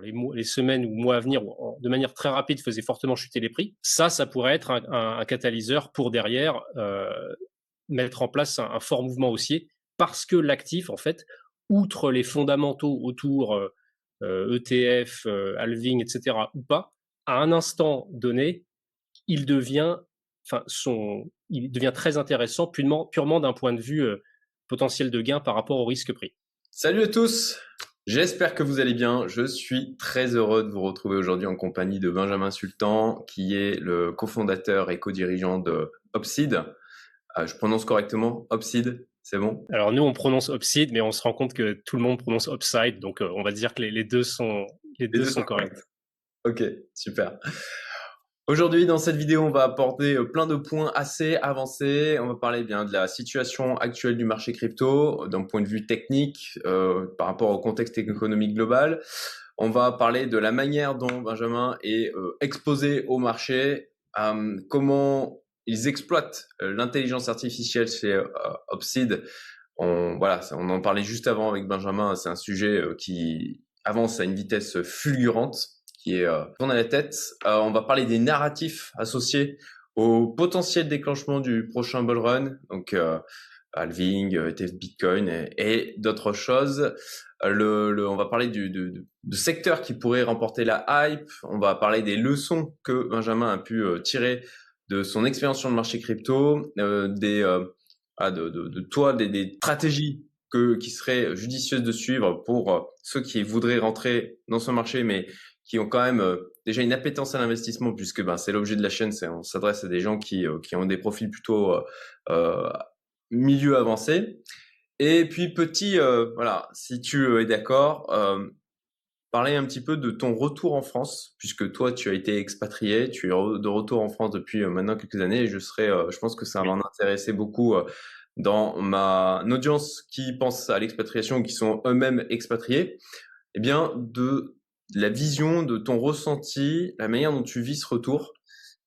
les, semaines ou mois à venir, de manière très rapide, faisait fortement chuter les prix. Ça, ça pourrait être un, catalyseur pour derrière euh, mettre en place un, fort mouvement haussier, parce que l'actif, en fait, outre les fondamentaux autour ETF, euh, e halving, etc., ou pas, à un instant donné, il devient, enfin, son, il devient très intéressant purement, purement d'un point de vue potentiel de gain par rapport au risque pris. Salut à tous J'espère que vous allez bien. Je suis très heureux de vous retrouver aujourd'hui en compagnie de Benjamin Sultan, qui est le cofondateur et co-dirigeant de Opsid. Euh, je prononce correctement Opsid, c'est bon? Alors nous, on prononce Opsid, mais on se rend compte que tout le monde prononce Upside, donc euh, on va dire que les, deux sont, les, deux, sont corrects. Ok, super. Aujourd'hui, dans cette vidéo, on va apporter euh, plein de points assez avancés. On va parler bien de la situation actuelle du marché crypto d'un point de vue technique euh, par rapport au contexte économique global. On va parler de la manière dont Benjamin est euh, exposé au marché, euh, comment ils exploitent l'intelligence artificielle chez Opsid. On, voilà, on en parlait juste avant avec Benjamin. C'est un sujet qui avance à une vitesse fulgurante qui est euh, tourne à la tête. Euh, on va parler des narratifs associés au potentiel déclenchement du prochain bull run, donc euh, halving, ETF Bitcoin et, d'autres choses. On va parler du, de, secteurs qui pourraient remporter la hype. On va parler des leçons que Benjamin a pu tirer de son expérience sur le marché crypto, des ah, de, toi, des, stratégies qui seraient judicieuses de suivre pour ceux qui voudraient rentrer dans ce marché, mais qui ont quand même euh, déjà une appétence à l'investissement, puisque ben, c'est l'objet de la chaîne, c'est on s'adresse à des gens qui, euh, qui ont des profils plutôt euh, euh milieu avancé. Et puis petit, voilà, si tu es d'accord, parler un petit peu de ton retour en France, puisque toi tu as été expatrié, tu es de retour en France depuis maintenant quelques années, et je serais, je pense que ça va m'intéresser beaucoup dans ma audience qui pense à l'expatriation, qui sont eux-mêmes expatriés, eh bien de la vision de ton ressenti, la manière dont tu vis ce retour,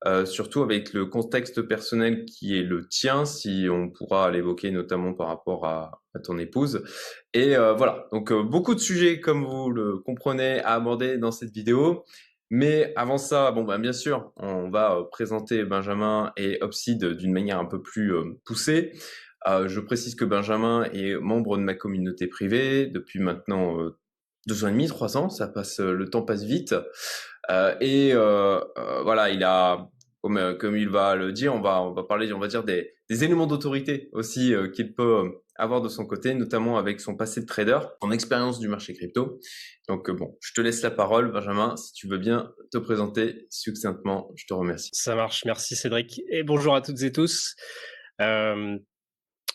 euh, surtout avec le contexte personnel qui est le tien, si on pourra l'évoquer notamment par rapport à, ton épouse. Et euh, voilà, donc euh, beaucoup de sujets, comme vous le comprenez, à aborder dans cette vidéo. Mais avant ça, bon ben bien sûr, on va présenter Benjamin et Opsid d'une manière un peu plus poussée. je précise que Benjamin est membre de ma communauté privée depuis maintenant deux ans et demi, trois ans, ça passe, euh, le temps passe vite. Euh, et euh, voilà, il a, comme, il va le dire, on va, on va parler, on va dire des, éléments d'autorité aussi qu'il peut avoir de son côté, notamment avec son passé de trader, son expérience du marché crypto. Donc bon, je te laisse la parole, Benjamin, si tu veux bien te présenter succinctement, je te remercie. Ça marche, merci Cédric, et bonjour à toutes et tous.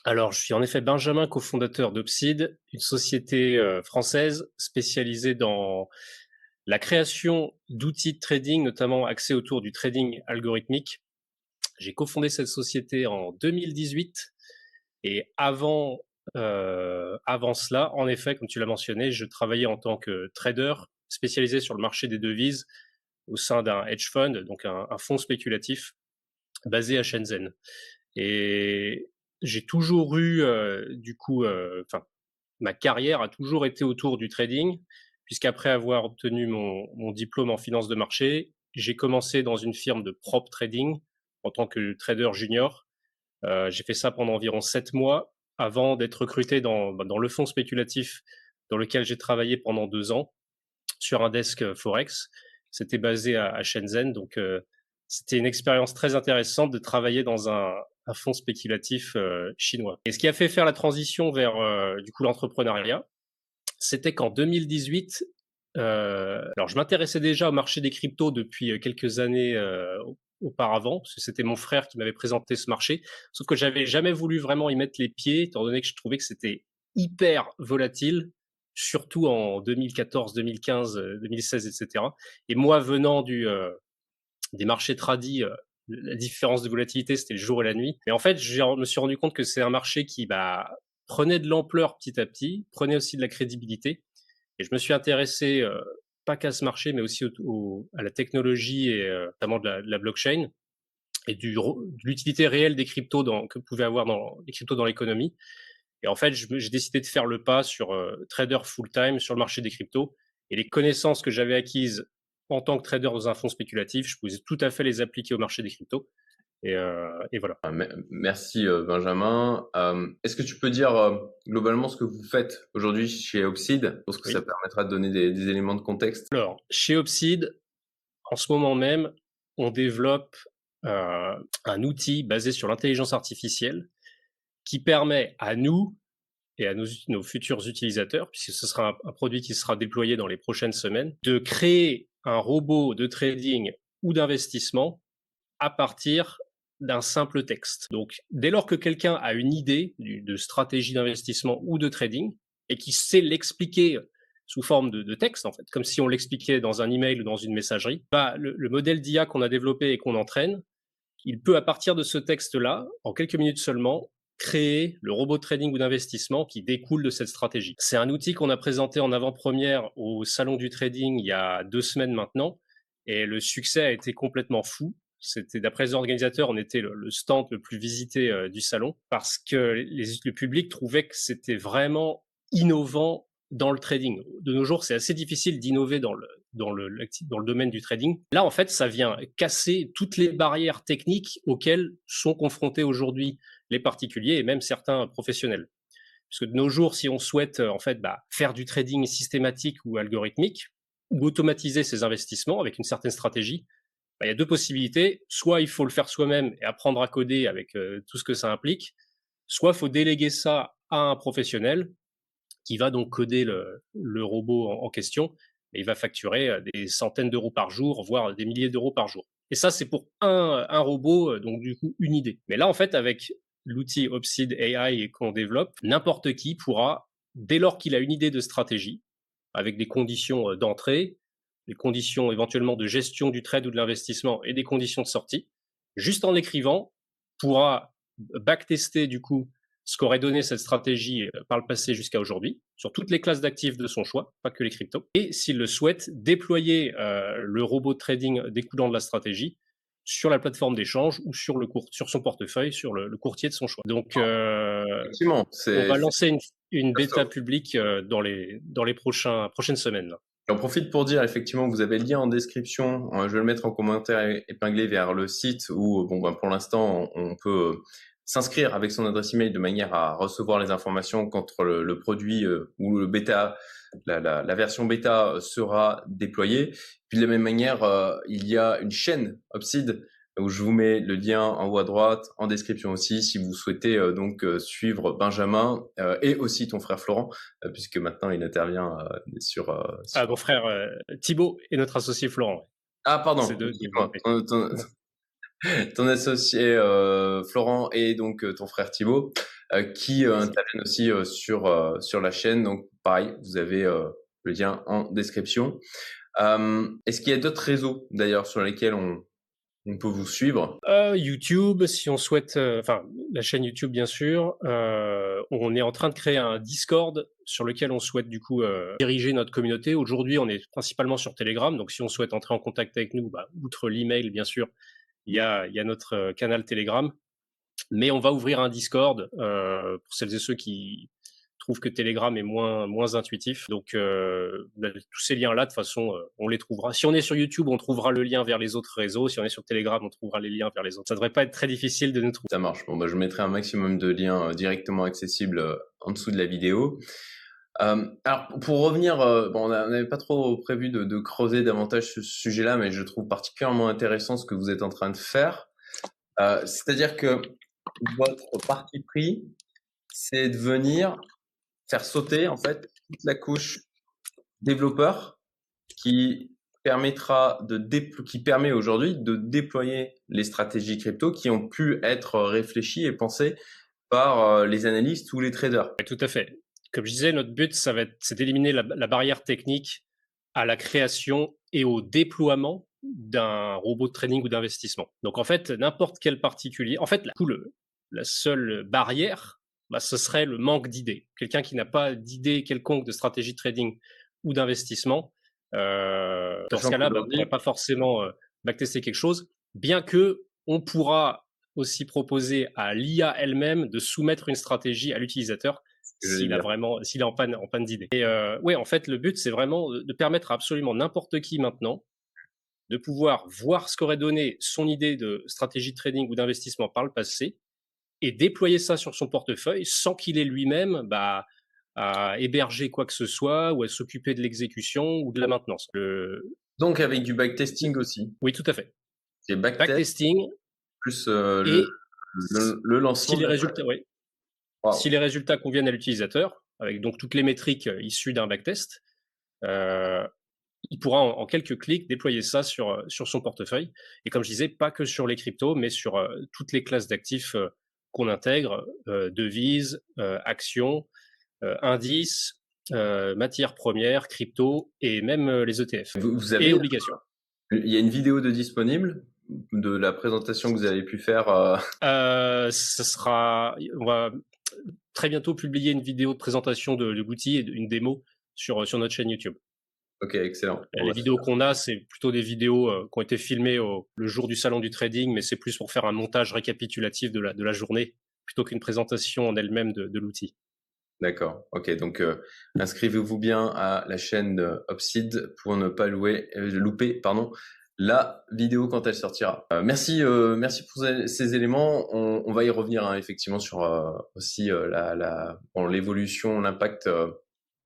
Alors, je suis en effet Benjamin, cofondateur d'Opsid, une société euh, française spécialisée dans la création d'outils de trading, notamment axés autour du trading algorithmique. J'ai cofondé cette société en 2018 et avant, euh, avant cela, en effet, comme tu l'as mentionné, je travaillais en tant que trader spécialisé sur le marché des devises au sein d'un hedge fund, donc un, un fonds spéculatif basé à Shenzhen. Et j'ai toujours eu, euh, du coup, enfin, ma carrière a toujours été autour du trading, puisqu'après avoir obtenu mon, mon, diplôme en finance de marché, j'ai commencé dans une firme de prop trading en tant que trader junior. Euh, j'ai fait ça pendant environ sept mois avant d'être recruté dans, bah, dans le fonds spéculatif dans lequel j'ai travaillé pendant deux ans sur un desk Forex. C'était basé à, à Shenzhen, donc euh, c'était une expérience très intéressante de travailler dans un, un fonds spéculatif euh, chinois. Et ce qui a fait faire la transition vers euh, du coup l'entrepreneuriat, c'était qu'en 2018, euh, alors je m'intéressais déjà au marché des cryptos depuis quelques années auparavant, parce que c'était mon frère qui m'avait présenté ce marché, sauf que j'avais jamais voulu vraiment y mettre les pieds, étant donné que je trouvais que c'était hyper volatile, surtout en 2014, 2015, 2016, etc. Et moi, venant du des marchés tradis la différence de volatilité, c'était le jour et la nuit. Mais en fait, je me suis rendu compte que c'est un marché qui bah, prenait de l'ampleur petit à petit, prenait aussi de la crédibilité. Et je me suis intéressé euh, pas qu'à ce marché, mais aussi au, à la technologie et euh, notamment de la, blockchain et du, de l'utilité réelle des cryptos dans, que pouvaient avoir dans, les cryptos dans l'économie. Et en fait, j'ai décidé de faire le pas sur euh, trader full-time sur le marché des cryptos Et les connaissances que j'avais acquises en tant que trader dans un fonds spéculatif, je pouvais tout à fait les appliquer au marché des cryptos. Et, euh, et voilà. Ah, merci euh, Benjamin. Euh, est-ce que tu peux dire globalement ce que vous faites aujourd'hui chez Opsid Parce que ça permettra de donner des, des, éléments de contexte. Alors, chez Opsid, en ce moment même, on développe un outil basé sur l'intelligence artificielle qui permet à nous et à nos, nos futurs utilisateurs, puisque ce sera un, produit qui sera déployé dans les prochaines semaines, de créer un robot de trading ou d'investissement à partir d'un simple texte. Donc, dès lors que quelqu'un a une idée de stratégie d'investissement ou de trading et qui sait l'expliquer sous forme de, texte, en fait, comme si on l'expliquait dans un email ou dans une messagerie, bah, le, le modèle d'IA qu'on a développé et qu'on entraîne, il peut, à partir de ce texte-là, en quelques minutes seulement, créer le robot trading ou d'investissement qui découle de cette stratégie. C'est un outil qu'on a présenté en avant-première au salon du trading il y a deux semaines maintenant et le succès a été complètement fou. C'était d'après les organisateurs, on était le, stand le plus visité euh, du salon parce que le public trouvait que c'était vraiment innovant dans le trading. De nos jours, c'est assez difficile d'innover dans le, dans, le, dans le domaine du trading. Là, en fait, ça vient casser toutes les barrières techniques auxquelles sont confrontés aujourd'hui les particuliers et même certains professionnels. Parce que de nos jours, si on souhaite en fait bah, faire du trading systématique ou algorithmique, ou automatiser ses investissements avec une certaine stratégie, bah, il y a deux possibilités. Soit il faut le faire soi-même et apprendre à coder avec euh, tout ce que ça implique, soit il faut déléguer ça à un professionnel qui va donc coder le, robot en, question et il va facturer euh, des centaines d'euros par jour, voire des milliers d'euros par jour. Et ça, c'est pour un, un robot, euh, donc du coup une idée. Mais là, en fait, avec l'outil Opsid AI qu'on développe, n'importe qui pourra, dès lors qu'il a une idée de stratégie, avec des conditions euh, d'entrée, des conditions éventuellement de gestion du trade ou de l'investissement et des conditions de sortie, juste en écrivant, pourra backtester du coup ce qu'aurait donné cette stratégie euh, par le passé jusqu'à aujourd'hui, sur toutes les classes d'actifs de son choix, pas que les cryptos, et s'il le souhaite, déployer euh, le robot trading découlant de la stratégie sur la plateforme d'échange ou sur le court, sur son portefeuille, sur le, courtier de son choix. Donc, euh, on va lancer une, une bêta publique dans les dans les prochains prochaines semaines. J'en profite pour dire effectivement que vous avez le lien en description. Je vais le mettre en commentaire épinglé vers le site où, bon, ben, pour l'instant, on peut s'inscrire avec son adresse email de manière à recevoir les informations quand le, produit euh, ou le bêta, la, la, la, version bêta sera déployée. Puis de la même manière, euh, il y a une chaîne Opsid où je vous mets le lien en haut à droite, en description aussi, si vous souhaitez euh, donc suivre Benjamin et aussi ton frère Florent, puisque maintenant il intervient sur, sur... Ah, mon frère Thibaut et notre associé Florent. Ah, pardon ton associé euh, Florent et donc euh, ton frère Thibaut euh, qui interviennent aussi sur sur la chaîne. Donc pareil, vous avez le lien en description. Est-ce qu'il y a d'autres réseaux d'ailleurs sur lesquels on, peut vous suivre? YouTube, si on souhaite, enfin la chaîne YouTube bien sûr. on est en train de créer un Discord sur lequel on souhaite du coup diriger notre communauté. Aujourd'hui, on est principalement sur Telegram, donc si on souhaite entrer en contact avec nous, bah, outre l'email bien sûr, il y a, notre euh, canal Telegram, mais on va ouvrir un Discord euh, pour celles et ceux qui trouvent que Telegram est moins moins intuitif. Donc euh, bah, tous ces liens-là, de toute façon, euh, on les trouvera. Si on est sur YouTube, on trouvera le lien vers les autres réseaux. Si on est sur Telegram, on trouvera les liens vers les autres. Ça devrait pas être très difficile de nous trouver. Ça marche. Bon, bah, je mettrai un maximum de liens directement accessibles en dessous de la vidéo. Euh, alors, pour revenir, euh, bon, on n'avait pas trop prévu de, creuser davantage ce sujet-là, mais je trouve particulièrement intéressant ce que vous êtes en train de faire. Euh, C'est-à-dire que votre parti pris, c'est de venir faire sauter en fait toute la couche développeur qui permettra de qui permet aujourd'hui de déployer les stratégies crypto qui ont pu être réfléchies et pensées par euh, les analystes ou les traders. Tout à fait comme je disais, notre but, ça va être, c'est d'éliminer la, barrière technique à la création et au déploiement d'un robot de trading ou d'investissement. Donc en fait, n'importe quel particulier, en fait, la, la seule barrière, bah, ce serait le manque d'idées. Quelqu'un qui n'a pas d'idée quelconque de stratégie de trading ou d'investissement, euh, dans ce cas-là, bah, ne pourrait pas forcément euh, backtester quelque chose, bien que on pourra aussi proposer à l'IA elle-même de soumettre une stratégie à l'utilisateur s'il a vraiment, s'il est en panne, en panne d'idées. Et euh, ouais, en fait, le but, c'est vraiment de permettre à absolument n'importe qui maintenant de pouvoir voir ce qu'aurait donné son idée de stratégie de trading ou d'investissement par le passé et déployer ça sur son portefeuille sans qu'il ait lui-même bah, à héberger quoi que ce soit ou à s'occuper de l'exécution ou de la maintenance. Donc avec du backtesting aussi. Oui, tout à fait. C'est backtesting plus euh, le, le, lancement. Si les résultats, oui. Si les résultats conviennent à l'utilisateur, avec donc toutes les métriques euh, issues d'un backtest, euh, il pourra en, quelques clics déployer ça sur, sur son portefeuille. Et comme je disais, pas que sur les cryptos, mais sur euh, toutes les classes d'actifs qu'on intègre, devises, actions, indices, matières premières, crypto et même les ETF vous, avez, et obligations. Il y a une vidéo de disponible de la présentation que vous avez pu faire euh... Ce sera, on va très bientôt publier une vidéo de présentation de, l'outil et une démo sur, sur notre chaîne YouTube. Ok, excellent. les vidéos qu'on a, c'est plutôt des vidéos euh, qui ont été filmées le jour du salon du trading, mais c'est plus pour faire un montage récapitulatif de la, de la journée plutôt qu'une présentation en elle-même de, de l'outil. D'accord. Ok, donc euh, inscrivez-vous bien à la chaîne Opsid pour ne pas louer, euh, louper pardon, la vidéo quand elle sortira. Euh, merci, euh, merci pour ces éléments. On, on va y revenir hein, effectivement sur euh, aussi la, la bon, l'évolution, l'impact de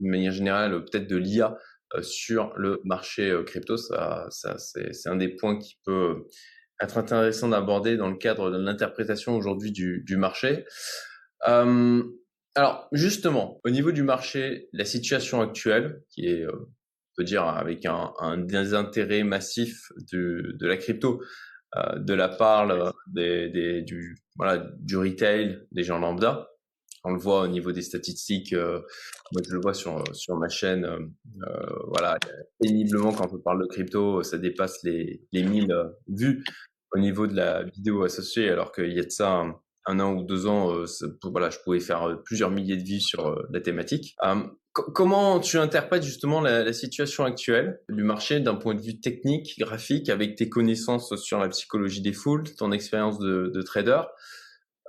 manière générale peut-être de l'IA sur le marché crypto. Ça, ça c'est un des points qui peut être intéressant d'aborder dans le cadre de l'interprétation aujourd'hui du, du, marché. alors justement, au niveau du marché, la situation actuelle qui est dire avec un, un désintérêt massif de, de la crypto euh, de la part des, des, du, voilà, du retail, des gens lambda. On le voit au niveau des statistiques, euh, moi je le vois sur, sur ma chaîne, euh, euh voilà, péniblement quand on parle de crypto, ça dépasse les, les 1000 vues au niveau de la vidéo associée, alors qu'il y a de ça un, un an ou deux ans, euh, voilà, je pouvais faire plusieurs milliers de vues sur la thématique comment tu interprètes justement la, situation actuelle du marché d'un point de vue technique, graphique, avec tes connaissances sur la psychologie des foules, ton expérience de, trader?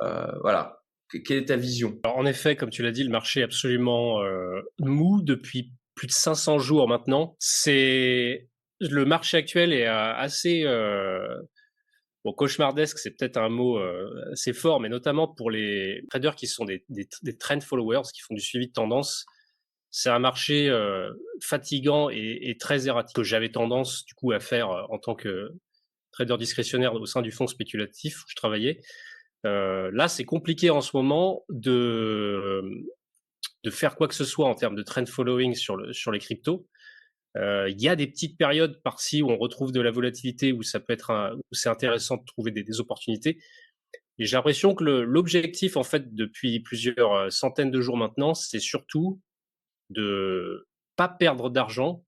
Euh, Voilà. Quelle est ta vision? En effet, comme tu l'as dit, le marché est absolument euh, mou depuis plus de 500 jours maintenant. C'est le marché actuel est euh, assez Bon, cauchemardesque, c'est peut-être un mot assez fort, mais notamment pour les traders qui sont des, trend followers, qui font du suivi de tendance c'est un marché euh, fatigant et, très erratique que j'avais tendance du coup à faire euh, en tant que trader discrétionnaire au sein du fonds spéculatif où je travaillais. Euh, là, c'est compliqué en ce moment de de faire quoi que ce soit en termes de trend following sur le sur les cryptos. Il y a des petites périodes par-ci où on retrouve de la volatilité où ça peut être un, où c'est intéressant de trouver des, des opportunités. Et j'ai l'impression que l'objectif en fait depuis plusieurs centaines de jours maintenant, c'est surtout de pas perdre d'argent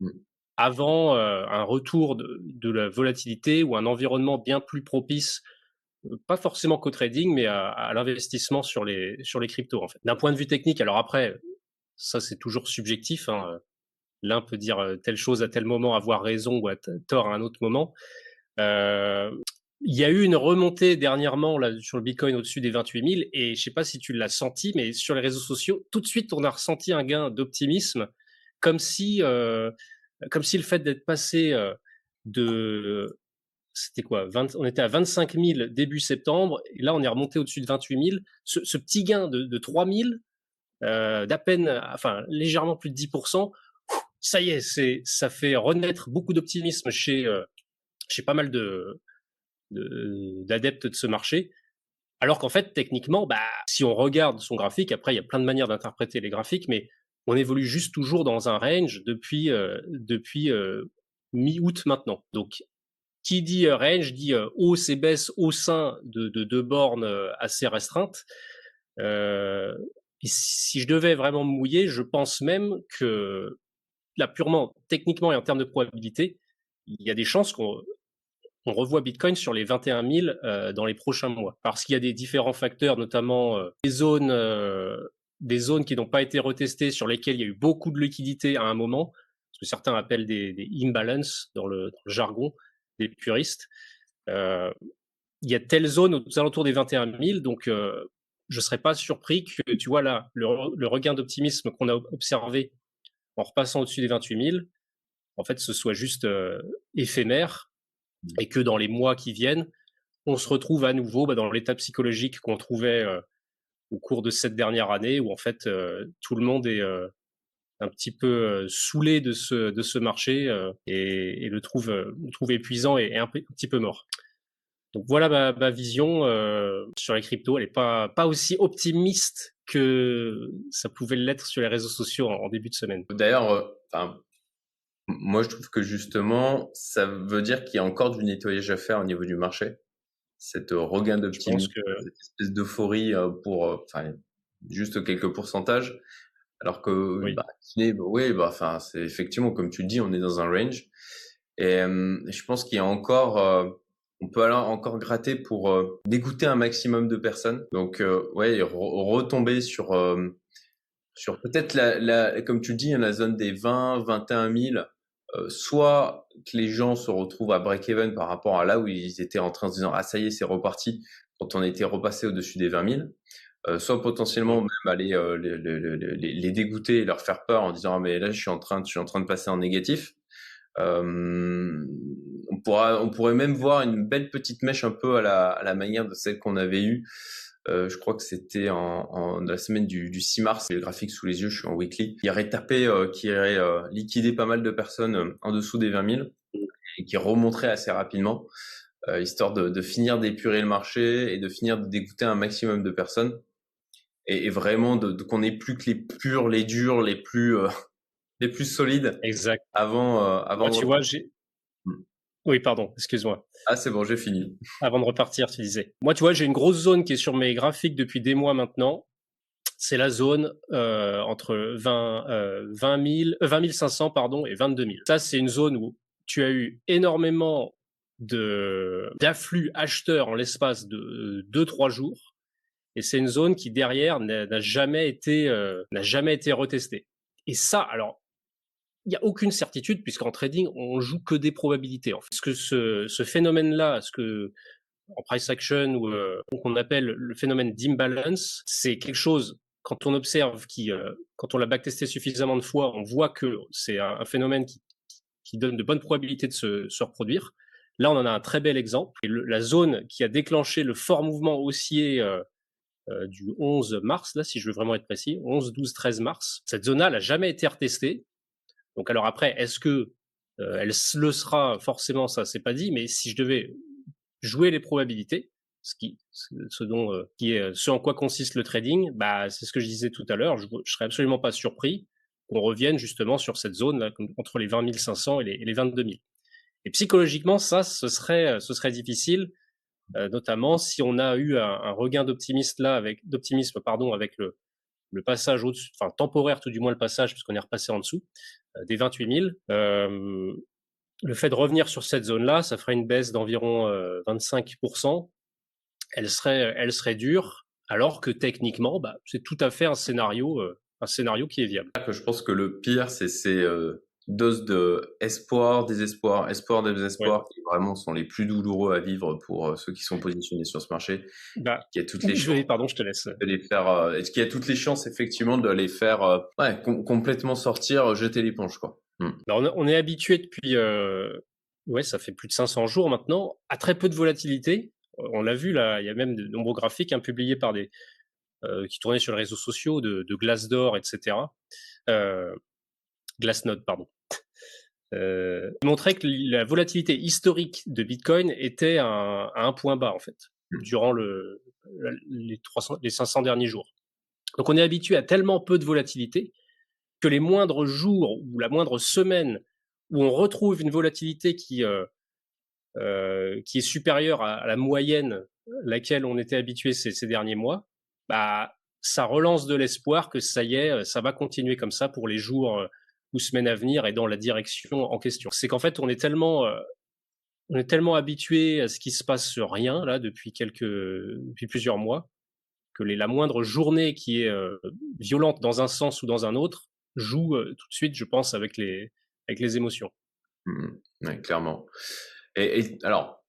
mmh. avant euh, un retour de, la volatilité ou un environnement bien plus propice, euh, pas forcément qu'au trading, mais à, l'investissement sur les, sur les cryptos, en fait. D'un point de vue technique, alors après, ça c'est toujours subjectif. Hein, L'un peut dire euh, telle chose à tel moment, avoir raison ou à tort à un autre moment. Euh, il y a eu une remontée dernièrement là, sur le Bitcoin au-dessus des 28 000 et je sais pas si tu l'as senti, mais sur les réseaux sociaux, tout de suite, on a ressenti un gain d'optimisme, comme si, euh, comme si le fait d'être passé euh, de, c'était quoi, 20, on était à 25 000 début septembre, et là on est remonté au-dessus de 28 000. Ce, petit gain de, de 3 000, euh, d'à peine, enfin légèrement plus de 10% ça y est, ça fait renaître beaucoup d'optimisme chez, euh, chez pas mal de d'adeptes de, ce marché. Alors qu'en fait, techniquement, bah, si on regarde son graphique, après, il y a plein de manières d'interpréter les graphiques, mais on évolue juste toujours dans un range depuis, euh, depuis mi-août maintenant. Donc, qui dit euh, range dit hausse et baisse au sein de deux bornes assez restreintes. et si je devais vraiment me mouiller, je pense même que là, purement techniquement et en termes de probabilité, il y a des chances qu'on on revoit Bitcoin sur les 21 000 euh, dans les prochains mois. Parce qu'il y a des différents facteurs, notamment euh, des zones, euh, des zones qui n'ont pas été retestées, sur lesquelles il y a eu beaucoup de liquidités à un moment, ce que certains appellent des imbalances dans le, jargon des puristes. il y a telle zone aux alentours des 21 000, donc je serais pas surpris que, tu vois là, le, regain d'optimisme qu'on a observé en repassant au-dessus des 28 000, en fait, ce soit juste éphémère mmh. et que dans les mois qui viennent, on se retrouve à nouveau bah, dans l'état psychologique qu'on trouvait au cours de cette dernière année, où en fait tout le monde est un petit peu saoulé de ce, de ce marché et, le, trouve, le trouve épuisant et, un, petit peu mort. Donc voilà ma, vision sur les cryptos. Elle n'est pas, pas aussi optimiste que ça pouvait l'être sur les réseaux sociaux en, début de semaine. D'ailleurs, moi je trouve que justement, ça veut dire qu'il y a encore du nettoyage à faire au niveau du marché cette regain d'optimisme, cette espèce d'euphorie pour enfin, juste quelques pourcentages. Alors que, oui, bah, oui bah, enfin, c'est effectivement, comme tu le dis, on est dans un range. Et je pense qu'il y a encore, on peut alors encore gratter pour dégoûter un maximum de personnes. Donc, ouais, retomber sur, sur peut-être la, la, comme tu le dis, hein, la zone des 20, 21 000 euh, soit que les gens se retrouvent à break-even par rapport à là où ils étaient en train de se dire ah ça y est c'est reparti quand on a été repassé au-dessus des 20 000, euh, soit potentiellement même aller euh, les, les, les, dégoûter et leur faire peur en disant ah, mais là je suis en train je suis en train de passer en négatif. on pourra on pourrait même voir une belle petite mèche un peu à la, à la manière de celle qu'on avait eue. Euh, je crois que c'était en, en, la semaine du, du 6 mars, le graphique sous les yeux, je suis en weekly, qui aurait tapé, qui aurait liquidé pas mal de personnes en dessous des 20 000 et qui remonterait assez rapidement, histoire de, de finir d'épurer le marché et de finir de dégoûter un maximum de personnes et, et vraiment de, de qu'on ait plus que les purs, les durs, les plus les plus solides. Exact. Avant, avant. tu vois, j'ai oui, pardon, excuse-moi. Ah, c'est bon, j'ai fini. Avant de repartir, tu disais. Moi, tu vois, j'ai une grosse zone qui est sur mes graphiques depuis des mois maintenant. C'est la zone euh, entre 20, euh, 20, 000, 20 500 pardon, et 22 000. Ça, c'est une zone où tu as eu énormément de d'afflux acheteurs en l'espace de 2-3 jours. Et c'est une zone qui, derrière, n'a jamais été euh, n'a jamais été retestée. Et ça, alors, il n'y a aucune certitude puisqu'en trading, on joue que des probabilités. En fait. Ce que ce, ce phénomène-là, ce que en price action ou euh, qu'on appelle le phénomène d'imbalance, c'est quelque chose quand on observe qui, euh, quand on l'a backtesté suffisamment de fois, on voit que c'est un, phénomène qui, qui, donne de bonnes probabilités de se, reproduire. Là, on en a un très bel exemple. La zone qui a déclenché le fort mouvement haussier du 11 mars, là, si je veux vraiment être précis, 11, 12, 13 mars, cette zone-là n'a jamais été retestée. Donc alors après, est-ce que euh, elle le sera? Forcément Ça, c'est pas dit. Mais si je devais jouer les probabilités, ce qui, ce dont, euh, qui est, ce en quoi consiste le trading, bah c'est ce que je disais tout à l'heure. Je, je serais absolument pas surpris qu'on revienne justement sur cette zone là, entre les 20 500 et les, et les 22 000. Et psychologiquement, ça, ce serait, ce serait difficile, euh, notamment si on a eu un, regain d'optimisme là, avec d'optimisme pardon, avec le, passage au-dessus, enfin temporaire tout du moins le passage, puisqu'on est repassé en dessous, euh, des 28 000. Euh, le fait de revenir sur cette zone-là, ça ferait une baisse d'environ 25%. Euh, elle serait, elle serait dure, alors que techniquement, bah, c'est tout à fait un scénario, un scénario qui est viable. Je pense que le pire, c'est ces doses de espoir, désespoir, espoir, désespoir, qui vraiment sont les plus douloureux à vivre pour ceux qui sont positionnés sur ce marché. Bah, qui a toutes les chances. Pardon, je te laisse. De les faire, qu'il y a toutes les chances effectivement de les faire ouais, complètement sortir, jeter l'éponge quoi. Hmm. Bah, on, est habitué depuis, euh, ouais, ça fait plus de 500 jours maintenant, à très peu de volatilité. On l'a vu là, il y a même de nombreux graphiques hein, publiés par des euh, qui tournaient sur les réseaux sociaux de, de glace d'or, etc. Euh, Glassnode, pardon. Euh, montrait que la volatilité historique de Bitcoin était à un point bas en fait hmm. durant le, les, 300, les 500 derniers jours. Donc on est habitué à tellement peu de volatilité que les moindres jours ou la moindre semaine où on retrouve une volatilité qui euh, euh, qui est supérieure à, la moyenne laquelle on était habitué ces, ces derniers mois, bah ça relance de l'espoir que ça y est, ça va continuer comme ça pour les jours ou semaines à venir et dans la direction en question. C'est qu'en fait, on est tellement, euh, on est tellement habitué à ce qui se passe sur rien là depuis quelques, depuis plusieurs mois, que les, la moindre journée qui est euh, violente dans un sens ou dans un autre joue euh, tout de suite, je pense, avec les, avec les émotions. Mmh, clairement. Et, et, alors,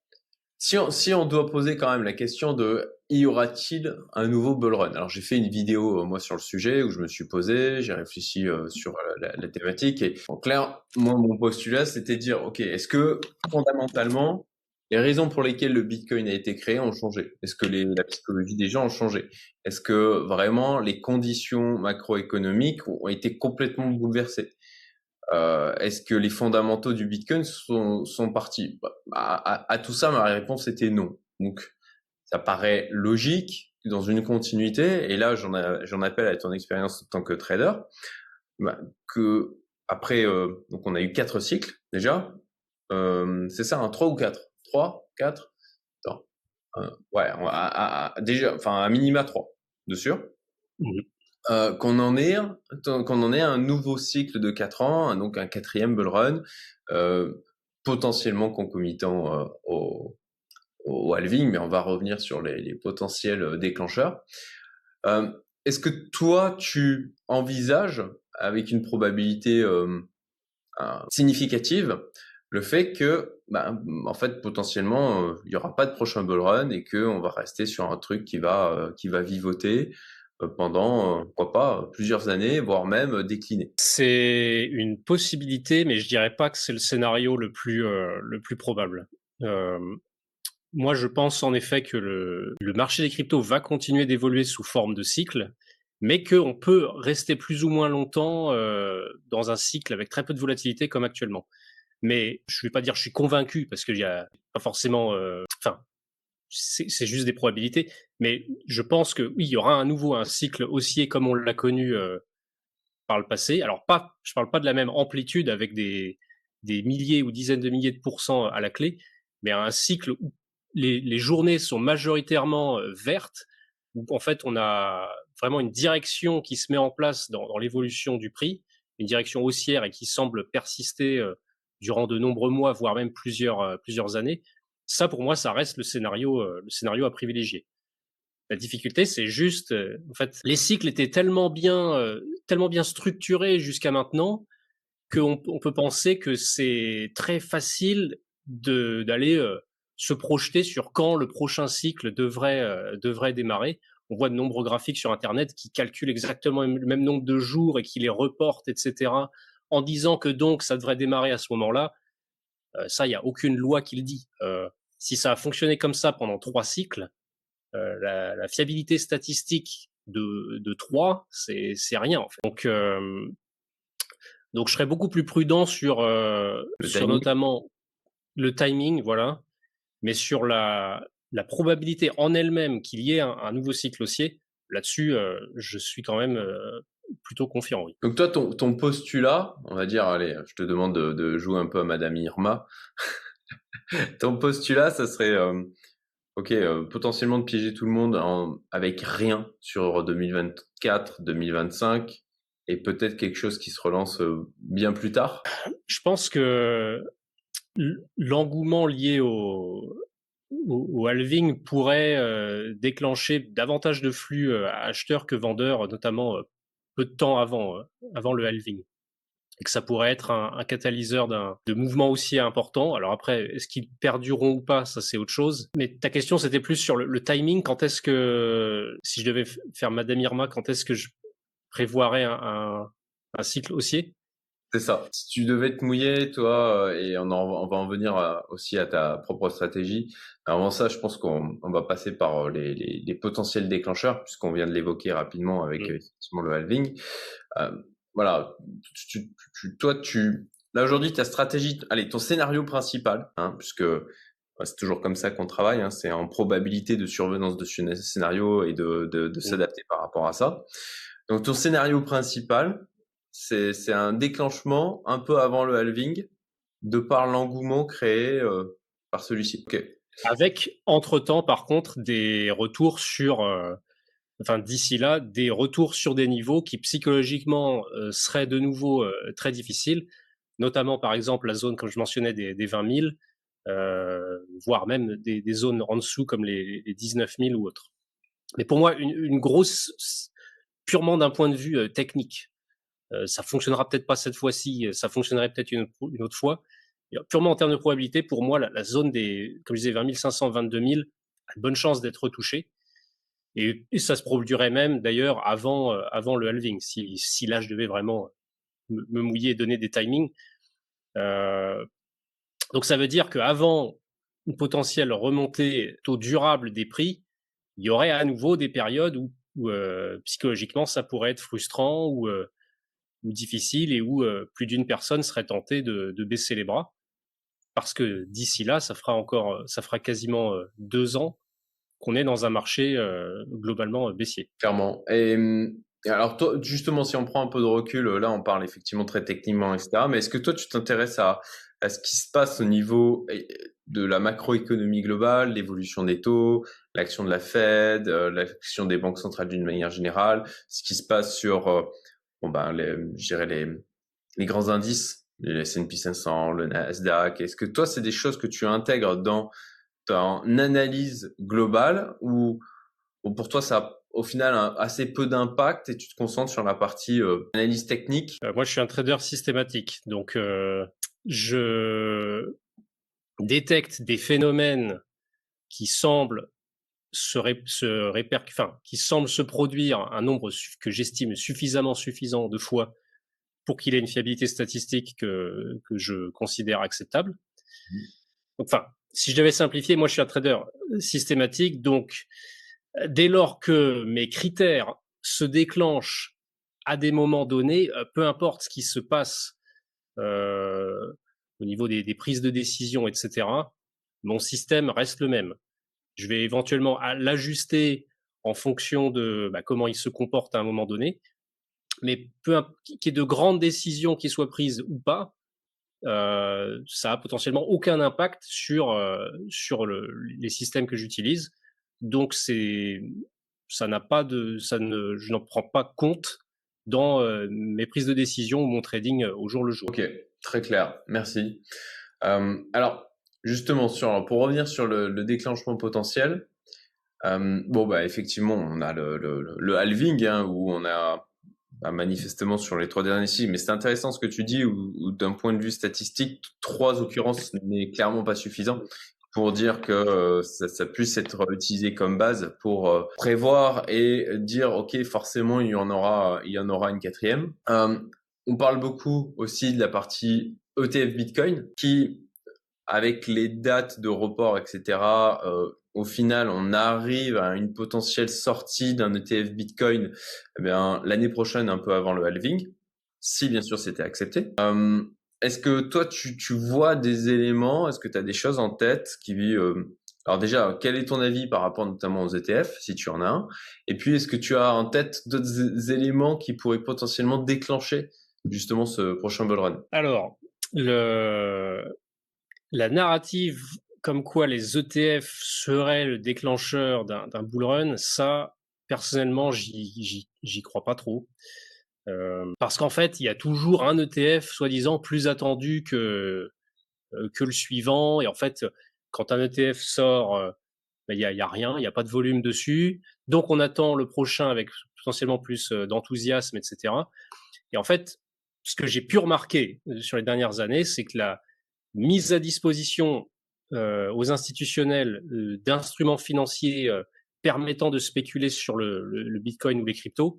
si on, si on doit poser quand même la question de y aura-t-il un nouveau bull run? Alors j'ai fait une vidéo moi sur le sujet où je me suis posé, j'ai réfléchi sur la, la, thématique et en clair, moi mon postulat c'était de dire ok, est-ce que fondamentalement les raisons pour lesquelles le Bitcoin a été créé ont changé? Est-ce que la psychologie des gens a changé? Est-ce que vraiment les conditions macroéconomiques ont été complètement bouleversées? Euh, Est-ce que les fondamentaux du Bitcoin sont, partis? Bah, tout ça, ma réponse était non. Donc, ça paraît logique dans une continuité. Et là, j'en appelle à ton expérience en tant que trader, bah, que après, euh, donc on a eu quatre cycles déjà. Euh, c'est ça, un trois ou quatre? 3, 4, non. ouais, déjà, enfin, à minima 3, de sûr. Mmh. Euh, qu'on en ait qu'on en ait un nouveau cycle de 4 ans, donc un quatrième bull run, euh, potentiellement concomitant euh, au, au, halving, mais on va revenir sur les, potentiels déclencheurs. Est-ce que toi, tu envisages, avec une probabilité significative, le fait que, bah, en fait, potentiellement, euh, il y aura pas de prochain bull run et que on va rester sur un truc qui va, euh, qui va vivoter euh, pendant, pourquoi pas, plusieurs années, voire même décliner? C'est une possibilité, mais je dirais pas que c'est le scénario le plus, le plus probable. Moi, je pense en effet que le, le marché des cryptos va continuer d'évoluer sous forme de cycle, mais qu'on peut rester plus ou moins longtemps dans un cycle avec très peu de volatilité comme actuellement. Mais je ne vais pas dire je suis convaincu parce qu'il n'y a pas forcément. Euh, enfin, c'est juste des probabilités. Mais je pense que oui, il y aura un nouveau un cycle haussier comme on l'a connu euh, par le passé. Alors pas, je parle pas de la même amplitude avec des des milliers ou dizaines de milliers de pourcents à la clé, mais un cycle où les, les journées sont majoritairement euh, vertes, où en fait on a vraiment une direction qui se met en place dans, dans l'évolution du prix, une direction haussière et qui semble persister durant de nombreux mois, voire même plusieurs, euh, plusieurs années, ça pour moi, ça reste le scénario, euh, le scénario à privilégier. La difficulté, c'est juste, euh, en fait, les cycles étaient tellement bien, tellement bien structurés jusqu'à maintenant qu'on on peut penser que c'est très facile d'aller se projeter sur quand le prochain cycle devrait devrait démarrer. On voit de nombreux graphiques sur Internet qui calculent exactement le même nombre de jours et qui les reportent, etc en disant que donc ça devrait démarrer à ce moment-là, euh, ça, il n'y a aucune loi qui le dit. Euh, si ça a fonctionné comme ça pendant trois cycles, euh, la, la, fiabilité statistique de, de 3, c'est, c'est rien en fait. Donc, euh, donc je serais beaucoup plus prudent sur, euh, sur notamment le timing, voilà, mais sur la, la probabilité en elle-même qu'il y ait un, un nouveau cycle haussier, là-dessus, je suis quand même plutôt confiant, oui. Donc toi, ton, ton, postulat, on va dire, allez, je te demande de, de jouer un peu à Madame Irma. ton postulat, ça serait, euh, ok, euh, potentiellement de piéger tout le monde en, avec rien sur 2024, 2025, et peut-être quelque chose qui se relance euh, bien plus tard? Je pense que l'engouement lié au, au, halving pourrait déclencher davantage de flux acheteurs que vendeurs, notamment peu de temps avant, euh, avant le halving. Et que ça pourrait être un, un catalyseur de mouvement aussi important. Alors après, est-ce qu'ils perdureront ou pas, ça c'est autre chose. Mais ta question c'était plus sur le, timing. Quand est-ce que, si je devais faire Madame Irma, quand est-ce que je prévoirais un, un, un cycle haussier? C'est ça. Si tu devais te mouiller, toi, euh, et on, on va en venir euh, aussi à ta propre stratégie. Avant ça, je pense qu'on on va passer par euh, les, les, les potentiels déclencheurs, puisqu'on vient de l'évoquer rapidement avec mmh. le halving. Euh, voilà. Tu, tu, toi, tu là aujourd'hui, ta stratégie, allez, ton scénario principal, hein, puisque c'est toujours comme ça qu'on travaille. Hein, c'est en probabilité de survenance de ce scénario et de, de, de mmh. s'adapter par rapport à ça. Donc ton scénario principal, c'est un déclenchement un peu avant le halving, de par l'engouement créé euh, par celui-ci. Avec, entre-temps, par contre, des retours sur, euh, enfin d'ici là, des retours sur des niveaux qui psychologiquement euh, seraient de nouveau très difficiles, notamment par exemple la zone, comme je mentionnais, des, des 20 000, voire même des, zones en dessous comme les, les 19 000 ou autres. Mais pour moi, une, grosse, purement d'un point de vue technique, ça fonctionnera peut-être pas cette fois-ci, euh, ça fonctionnerait peut-être une, autre fois. Et purement en termes de probabilité, pour moi, la, la, zone des, comme je disais, 20 500, 22 000 a de bonnes chances d'être retouchée. Et, ça se produirait même d'ailleurs avant, avant le halving, si, si là je devais vraiment me, mouiller et donner des timings. donc ça veut dire qu'avant une potentielle remontée taux durable des prix, il y aurait à nouveau des périodes où, psychologiquement ça pourrait être frustrant ou, ou difficile et où plus d'une personne serait tentée de, baisser les bras parce que d'ici là, ça fera encore, ça fera quasiment deux ans qu'on est dans un marché globalement baissier. Clairement. Et, alors, toi, justement, si on prend un peu de recul, là, on parle effectivement très techniquement, etc. Mais est-ce que toi, tu t'intéresses à, à ce qui se passe au niveau de la macroéconomie globale, l'évolution des taux, l'action de la Fed, l'action des banques centrales d'une manière générale, ce qui se passe sur, bon ben, les, je les, les grands indices le S&P 500, le Nasdaq Est-ce que toi, c'est des choses que tu intègres dans ton analyse globale ou, pour toi, ça a au final assez peu d'impact et tu te concentres sur la partie euh, analyse technique? Euh, Moi, je suis un trader systématique, donc euh, je détecte des phénomènes qui semblent se, se enfin, qui semblent se produire un nombre que j'estime suffisamment suffisant de fois pour qu'il ait une fiabilité statistique que, que je considère acceptable. Mmh. Enfin, si je devais simplifier, moi je suis un trader systématique, donc dès lors que mes critères se déclenchent à des moments donnés, euh, peu importe ce qui se passe euh, au niveau des, des, prises de décision, etc., mon système reste le même. Je vais éventuellement l'ajuster en fonction de bah, comment il se comporte à un moment donné, mais peu qu'il y ait de grandes décisions qui soient prises ou pas, euh, ça a potentiellement aucun impact sur euh, sur le, les systèmes que j'utilise. Donc ça n'a pas de ça ne je n'en prends pas compte dans euh, mes prises de décision ou mon trading au jour le jour. Ok, très clair, merci. alors justement sur pour revenir sur le, le déclenchement potentiel. bon bah effectivement on a le, le, le halving hein, où on a bah, manifestement sur les trois derniers cycles. Mais c'est intéressant ce que tu dis, où, d'un point de vue statistique, trois occurrences n'est clairement pas suffisant pour dire que euh, ça, ça, puisse être utilisé comme base pour euh, prévoir et dire ok forcément il y en aura il y en aura une quatrième. Euh, on parle beaucoup aussi de la partie ETF Bitcoin qui avec les dates de report etc au final, on arrive à une potentielle sortie d'un ETF Bitcoin eh l'année prochaine, un peu avant le halving, si bien sûr c'était accepté. Euh, est-ce que toi, tu, tu, vois des éléments, est-ce que tu as des choses en tête qui... Euh, alors déjà, quel est ton avis par rapport notamment aux ETF, si tu en as un? Et puis, est-ce que tu as en tête d'autres éléments qui pourraient potentiellement déclencher justement ce prochain bull run? Alors, le... la narrative comme quoi les ETF seraient le déclencheur d'un bull run, ça, personnellement, j'y crois pas trop. Euh, parce qu'en fait, il y a toujours un ETF soi-disant plus attendu que, euh, que le suivant. Et en fait, quand un ETF sort, euh, ben, il n'y a, y a, rien, il n'y a pas de volume dessus. Donc, on attend le prochain avec potentiellement plus d'enthousiasme, etc. Et en fait, ce que j'ai pu remarquer sur les dernières années, c'est que la mise à disposition euh, aux institutionnels euh, d'instruments financiers euh, permettant de spéculer sur le, le, Bitcoin ou les cryptos,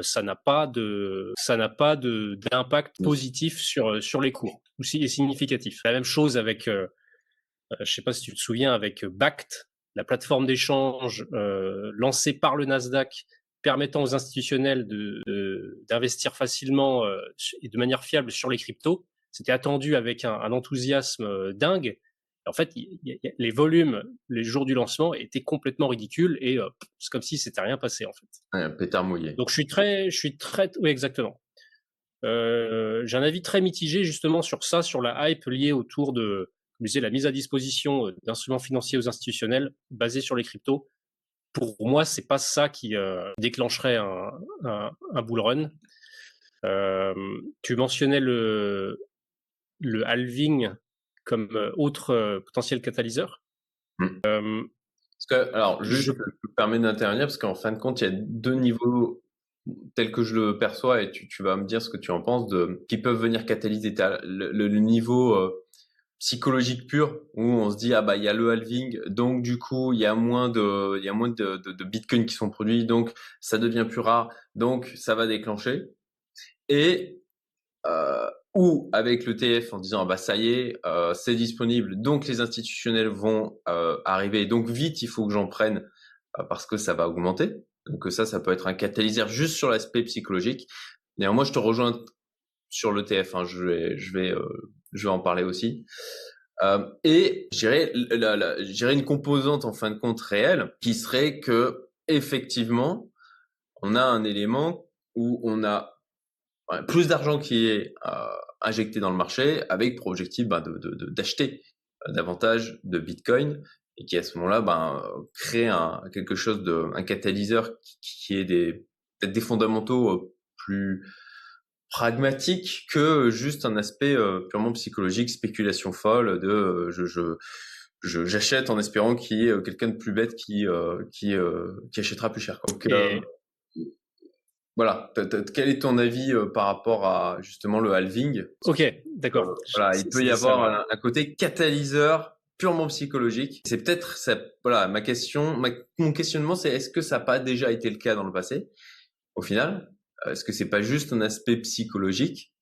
ça n'a pas de ça n'a pas de d'impact positif sur sur les cours ou si est significatif. La même chose avec euh, je sais pas si tu te souviens avec Bact, la plateforme d'échange euh, lancée par le Nasdaq permettant aux institutionnels de d'investir facilement et de manière fiable sur les cryptos. C'était attendu avec un, un enthousiasme dingue en fait, les volumes, les jours du lancement étaient complètement ridicules et euh, c'est comme si c'était rien passé en fait. Un pétard mouillé. Donc je suis très, je suis très, oui exactement. Euh, j'ai un avis très mitigé justement sur ça, sur la hype liée autour de, la mise à disposition euh, d'instruments financiers aux institutionnels basés sur les cryptos. Pour moi, c'est pas ça qui déclencherait un, un, bull run. tu mentionnais le, le halving comme euh, autre euh, potentiel catalyseur. Mmh. Euh, parce que, alors, je, je me permets d'intervenir parce qu'en fin de compte, il y a deux niveaux tels que je le perçois et tu, tu, vas me dire ce que tu en penses de qui peuvent venir catalyser le, le, niveau psychologique pure où on se dit ah bah il y a le halving donc du coup il y a moins de il y a moins de, de, de bitcoins qui sont produits donc ça devient plus rare donc ça va déclencher et euh, ou avec le TF en disant ah bah ça y est euh, c'est disponible. Donc les institutionnels vont euh, arriver. Donc vite il faut que j'en prenne euh, parce que ça va augmenter. Donc ça ça peut être un catalyseur juste sur l'aspect psychologique. Moi je te rejoins sur le TF hein, je vais je vais euh, je vais en parler aussi. Euh, et j'irais une composante en fin de compte réelle qui serait que effectivement on a un élément où on a plus d'argent qui est euh, injecté dans le marché avec pour objectif ben, d'acheter de, davantage de Bitcoin et qui à ce moment-là ben, crée un, quelque chose de un catalyseur qui, qui est des peut-être des fondamentaux euh, plus pragmatique que juste un aspect euh, purement psychologique, spéculation folle de euh, je, je j'achète en espérant qu'il y ait euh, quelqu'un de plus bête qui qui qui achètera plus cher. Donc, voilà, quel est ton avis par rapport à justement le halving? Ok, d'accord. voilà, il peut y avoir un, côté catalyseur purement psychologique. C'est peut-être ça. Voilà, ma question, mon questionnement, c'est est-ce que ça n'a pas déjà été le cas dans le passé? Au final, est-ce que c'est pas juste un aspect psychologique?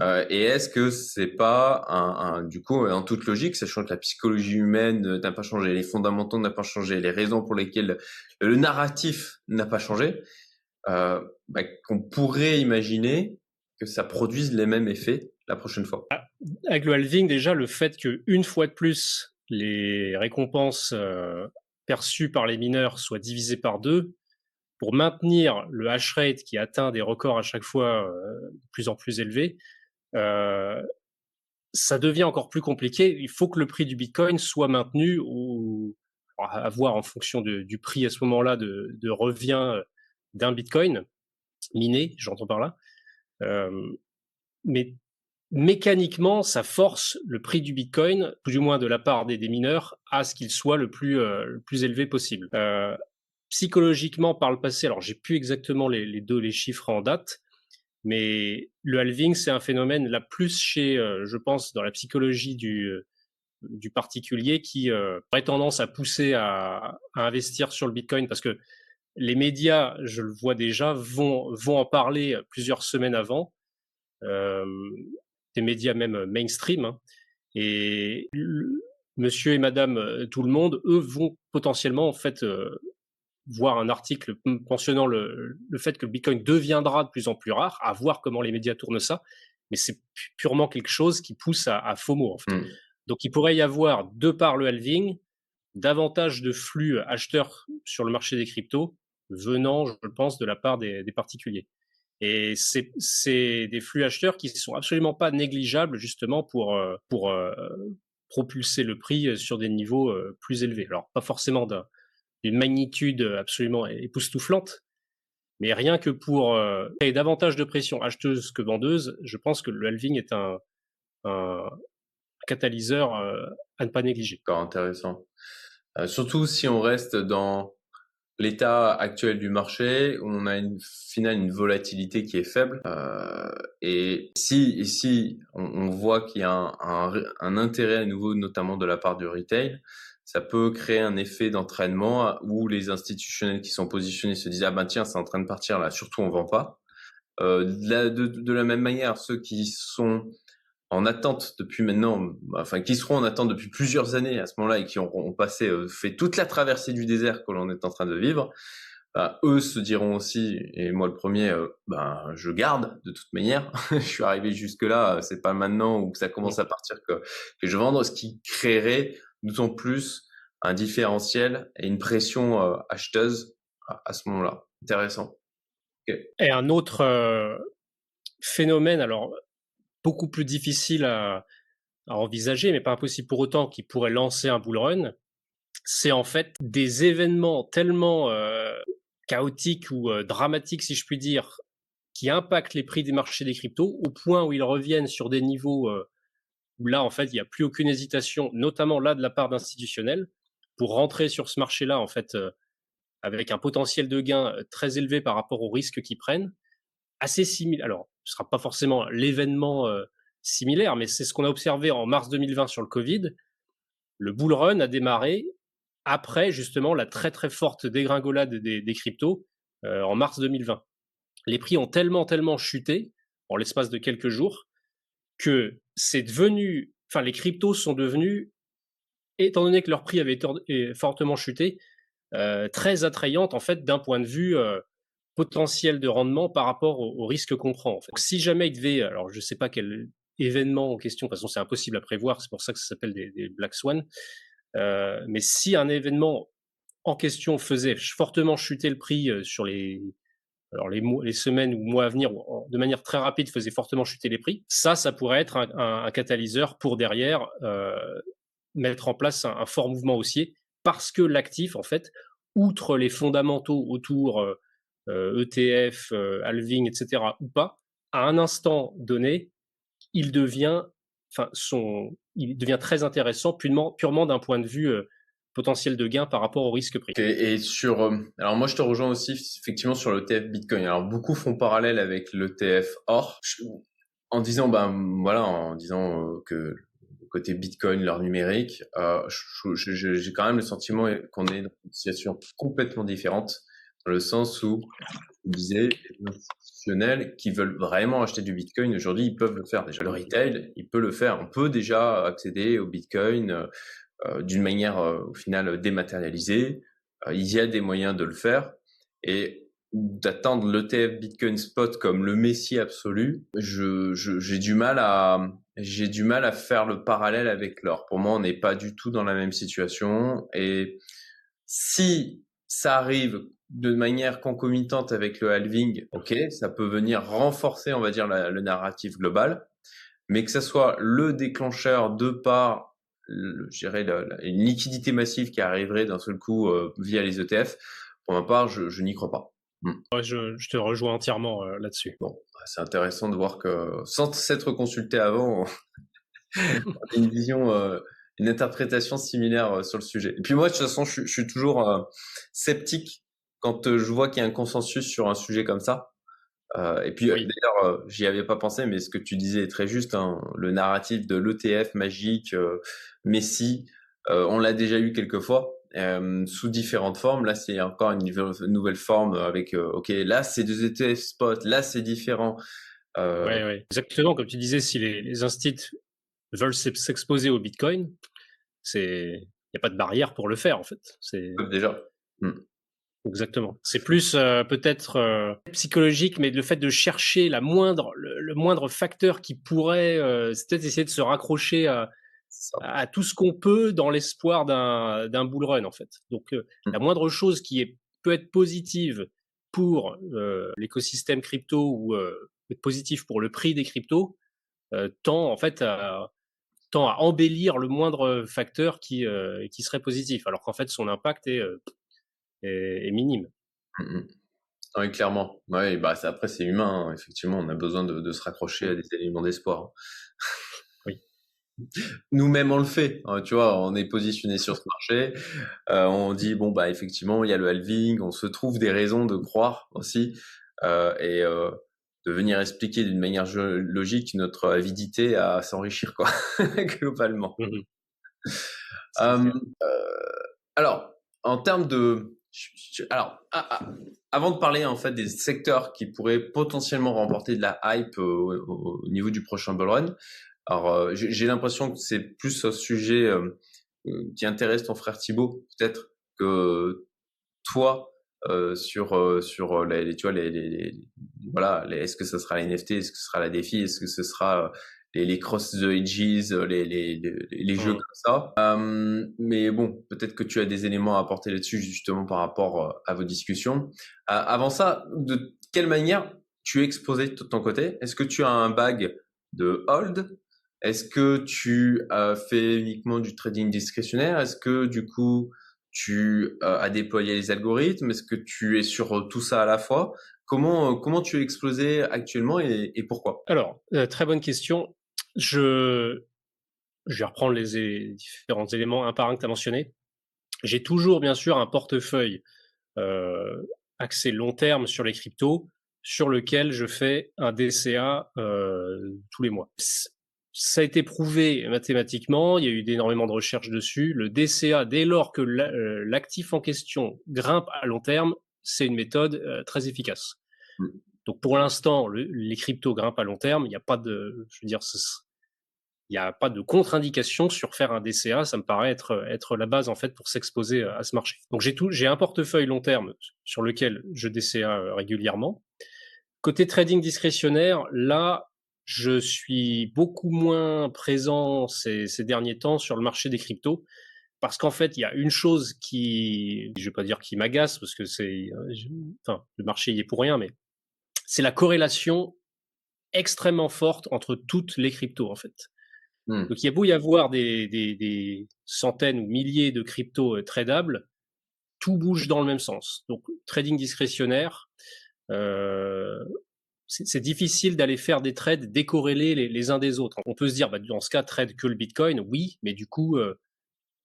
Euh, et est-ce que c'est pas un, un, du coup en toute logique, sachant que la psychologie humaine n'a pas changé, les fondamentaux n'ont pas changé, les raisons pour lesquelles le narratif n'a pas changé, euh, bah, qu'on pourrait imaginer que ça produise les mêmes effets la prochaine fois. Ah, avec le halving, déjà, le fait que une fois de plus les récompenses euh, perçues par les mineurs soient divisées par deux, pour maintenir le hash rate qui atteint des records à chaque fois euh, de plus en plus élevés, ça devient encore plus compliqué. Il faut que le prix du Bitcoin soit maintenu ou à voir en fonction du prix à ce moment-là de revient d'un Bitcoin miné, j'entends par là. Euh, mais mécaniquement, ça force le prix du Bitcoin, plus ou moins de la part des, mineurs, à ce qu'il soit le plus, euh, le plus élevé possible. Euh, psychologiquement par le passé, alors j'ai plus exactement les, deux les chiffres en date, mais le halving c'est un phénomène la plus chez, je pense, dans la psychologie du du particulier qui aurait tendance à pousser à, investir sur le Bitcoin parce que les médias, je le vois déjà, vont vont en parler plusieurs semaines avant, des médias même mainstream, hein. et Monsieur et Madame tout le monde, eux, vont potentiellement en fait voir un article mentionnant le, le, fait que le Bitcoin deviendra de plus en plus rare, à voir comment les médias tournent ça, mais c'est purement quelque chose qui pousse à, à FOMO. En fait. Mmh. Donc il pourrait y avoir, de par le halving, davantage de flux acheteurs sur le marché des cryptos venant, je pense, de la part des, des particuliers. Et c'est des flux acheteurs qui sont absolument pas négligeables justement pour, euh, pour euh, propulser le prix sur des niveaux euh, plus élevés. Alors pas forcément d'un d'une magnitude absolument époustouflante. Mais rien que pour euh, créer davantage de pression acheteuse que vendeuse, je pense que le halving est un, un catalyseur euh, à ne pas négliger. D'accord, intéressant. Euh, surtout si on reste dans l'état actuel du marché, on a une finale une volatilité qui est faible. Euh, et si ici on, on voit qu'il y a un, un, un, intérêt à nouveau, notamment de la part du retail, ça peut créer un effet d'entraînement où les institutionnels qui sont positionnés se disent ah ben tiens c'est en train de partir là surtout on vend pas euh, de, la, de, de, la même manière ceux qui sont en attente depuis maintenant enfin qui seront en attente depuis plusieurs années à ce moment-là et qui auront passé euh, fait toute la traversée du désert que l'on est en train de vivre bah, eux se diront aussi et moi le premier euh, ben je garde de toute manière je suis arrivé jusque là c'est pas maintenant où ça commence à partir que que je vends ce qui créerait d'autant plus un différentiel et une pression euh, acheteuse à, ce moment-là. Intéressant. Et un autre euh, phénomène, alors beaucoup plus difficile à, envisager, mais pas impossible pour autant, qui pourrait lancer un bull run, c'est en fait des événements tellement euh, chaotiques ou euh, dramatiques, si je puis dire, qui impactent les prix des marchés des cryptos au point où ils reviennent sur des niveaux euh, où là, en fait, il n'y a plus aucune hésitation, notamment là de la part d'institutionnels, pour rentrer sur ce marché-là, en fait, avec un potentiel de gain très élevé par rapport aux risques qu'ils prennent, assez similaire. Ce sera pas forcément l'événement euh, similaire, mais c'est ce qu'on a observé en mars 2020 sur le Covid. Le bull run a démarré après justement la très très forte dégringolade des, cryptos euh, en mars 2020. Les prix ont tellement tellement chuté en l'espace de quelques jours que c'est devenu, enfin les cryptos sont devenus, étant donné que leur prix avait fortement chuté, euh, très attrayantes en fait d'un point de vue potentiel de rendement par rapport au, risque qu'on prend. Si jamais il devait, alors je ne sais pas quel événement en question, de toute façon c'est impossible à prévoir, c'est pour ça que ça s'appelle des, Black Swan, euh, mais si un événement en question faisait fortement chuter le prix euh, sur les alors les, les semaines ou mois à venir, de manière très rapide, faisait fortement chuter les prix. Ça, ça pourrait être un, catalyseur pour derrière euh, mettre en place un, un, fort mouvement haussier, parce que l'actif, en fait, outre les fondamentaux autour euh, ETF, euh, e halving, etc., ou pas, à un instant donné, il devient, enfin, son, il devient très intéressant purement, d'un point de vue euh, potentiel de gain par rapport au risque pris. Et, sur, euh, alors moi je te rejoins aussi effectivement sur l'ETF Bitcoin. Alors beaucoup font parallèle avec l'ETF Or, en disant ben voilà, en disant euh, que côté Bitcoin, l'or numérique, euh, j'ai quand même le sentiment qu'on est dans une situation complètement différente dans le sens où, vous disiez, qui veulent vraiment acheter du Bitcoin aujourd'hui, ils peuvent le faire. Déjà, le retail, il peut le faire. On peut déjà accéder au Bitcoin euh, euh, d'une manière, euh, au final, dématérialisée. il y a des moyens de le faire. Et d'attendre l'ETF Bitcoin Spot comme le messie absolu, je, j'ai du mal à j'ai du mal à faire le parallèle avec l'or. Pour moi, on n'est pas du tout dans la même situation. Et si ça arrive de manière concomitante avec le halving, ok, ça peut venir renforcer, on va dire, le narratif global, mais que ça soit le déclencheur de par, je dirais, une liquidité massive qui arriverait d'un seul coup euh, via les ETF, pour ma part, je, n'y crois pas. Hmm. je, te rejoins entièrement euh, là-dessus. Bon, bah, c'est intéressant de voir que sans s'être consulté avant, on a une vision, euh, une interprétation similaire sur le sujet. Et puis moi, de toute façon, je, je suis toujours sceptique quand euh, je vois qu'il y a un consensus sur un sujet comme ça, euh, et puis d'ailleurs, euh, j'y avais pas pensé, mais ce que tu disais est très juste. Hein, le narratif de l'ETF magique, Messi, on l'a déjà eu quelques fois sous différentes formes. Là, c'est encore une nouvelle, forme avec, ok, là c'est des ETF spot, là c'est différent. Oui, ouais. exactement. Comme tu disais, si les, les veulent s'exposer au Bitcoin, c'est il n'y a pas de barrière pour le faire en fait. C'est déjà. Hmm. Exactement. C'est plus euh, peut-être euh, psychologique, mais le fait de chercher la moindre, le, moindre facteur qui pourrait, euh, c'est peut-être essayer de se raccrocher à, à tout ce qu'on peut dans l'espoir d'un, d'un bull run en fait. Donc mmh. la moindre chose qui est, peut être positive pour l'écosystème crypto ou être positif pour le prix des cryptos tend en fait à, tend à embellir le moindre facteur qui, qui serait positif, alors qu'en fait son impact est est, minime. Mmh oui, clairement. Ouais, bah, après, c'est humain. Hein. Effectivement, on a besoin de, se raccrocher à des éléments d'espoir. Oui. Nous-mêmes, on le fait. Hein, tu vois, on est positionné sur ce marché. Euh, on dit, bon, bah, effectivement, il y a le halving. On se trouve des raisons de croire aussi. Euh, et euh, de venir expliquer d'une manière logique notre avidité à s'enrichir, quoi, globalement. Mmh alors, en termes de alors, ah, ah, avant de parler en fait des secteurs qui pourraient potentiellement remporter de la hype au, niveau du prochain bull run, alors euh, j'ai l'impression que c'est plus un sujet euh, euh, qui intéresse ton frère Thibaut peut-être que toi sur sur les, tu vois les, les, voilà est-ce que ce sera les NFT, est-ce que ce sera la défi, est-ce que ce sera les, les cross the edges, euh, les, les, les, jeux mmh. comme ça. Euh, mais bon, peut-être que tu as des éléments à apporter là-dessus justement par rapport euh, à vos discussions. avant ça, de quelle manière tu es exposé de ton côté? Est-ce que tu as un bag de hold? Est-ce que tu as fait uniquement du trading discrétionnaire? Est-ce que du coup tu as déployé les algorithmes? Est-ce que tu es sur tout ça à la fois? Comment, comment tu es explosé actuellement et, et pourquoi? Alors, très bonne question je, je vais reprendre les différents éléments un par un que tu as mentionnés. J'ai toujours, bien sûr, un portefeuille euh, axé long terme sur les cryptos, sur lequel je fais un DCA euh, tous les mois. ça a été prouvé mathématiquement, il y a eu énormément de recherches dessus. Le DCA, dès lors que euh, l'actif en question grimpe à long terme, c'est une méthode euh, très efficace. Donc pour l'instant, les cryptos grimpent à long terme. Il n'y a pas de, je veux dire, il n'y a pas de contre-indication sur faire un DCA. Ça me paraît être, être la base en fait pour s'exposer à ce marché. Donc j'ai tout, j'ai un portefeuille long terme sur lequel je DCA régulièrement. Côté trading discrétionnaire, là, je suis beaucoup moins présent ces, ces, derniers temps sur le marché des cryptos parce qu'en fait, il y a une chose qui, je vais pas dire qui m'agace parce que c'est, enfin, le marché y est pour rien, mais c'est la corrélation extrêmement forte entre toutes les cryptos en fait. Mmh. Donc il y a beau y avoir des, des, des centaines ou milliers de cryptos euh, tradables, tout bouge dans le même sens. Donc trading discrétionnaire, euh, c'est difficile d'aller faire des trades décorrélés les, uns des autres. On peut se dire, bah, dans ce cas, trade que le Bitcoin, oui, mais du coup, euh,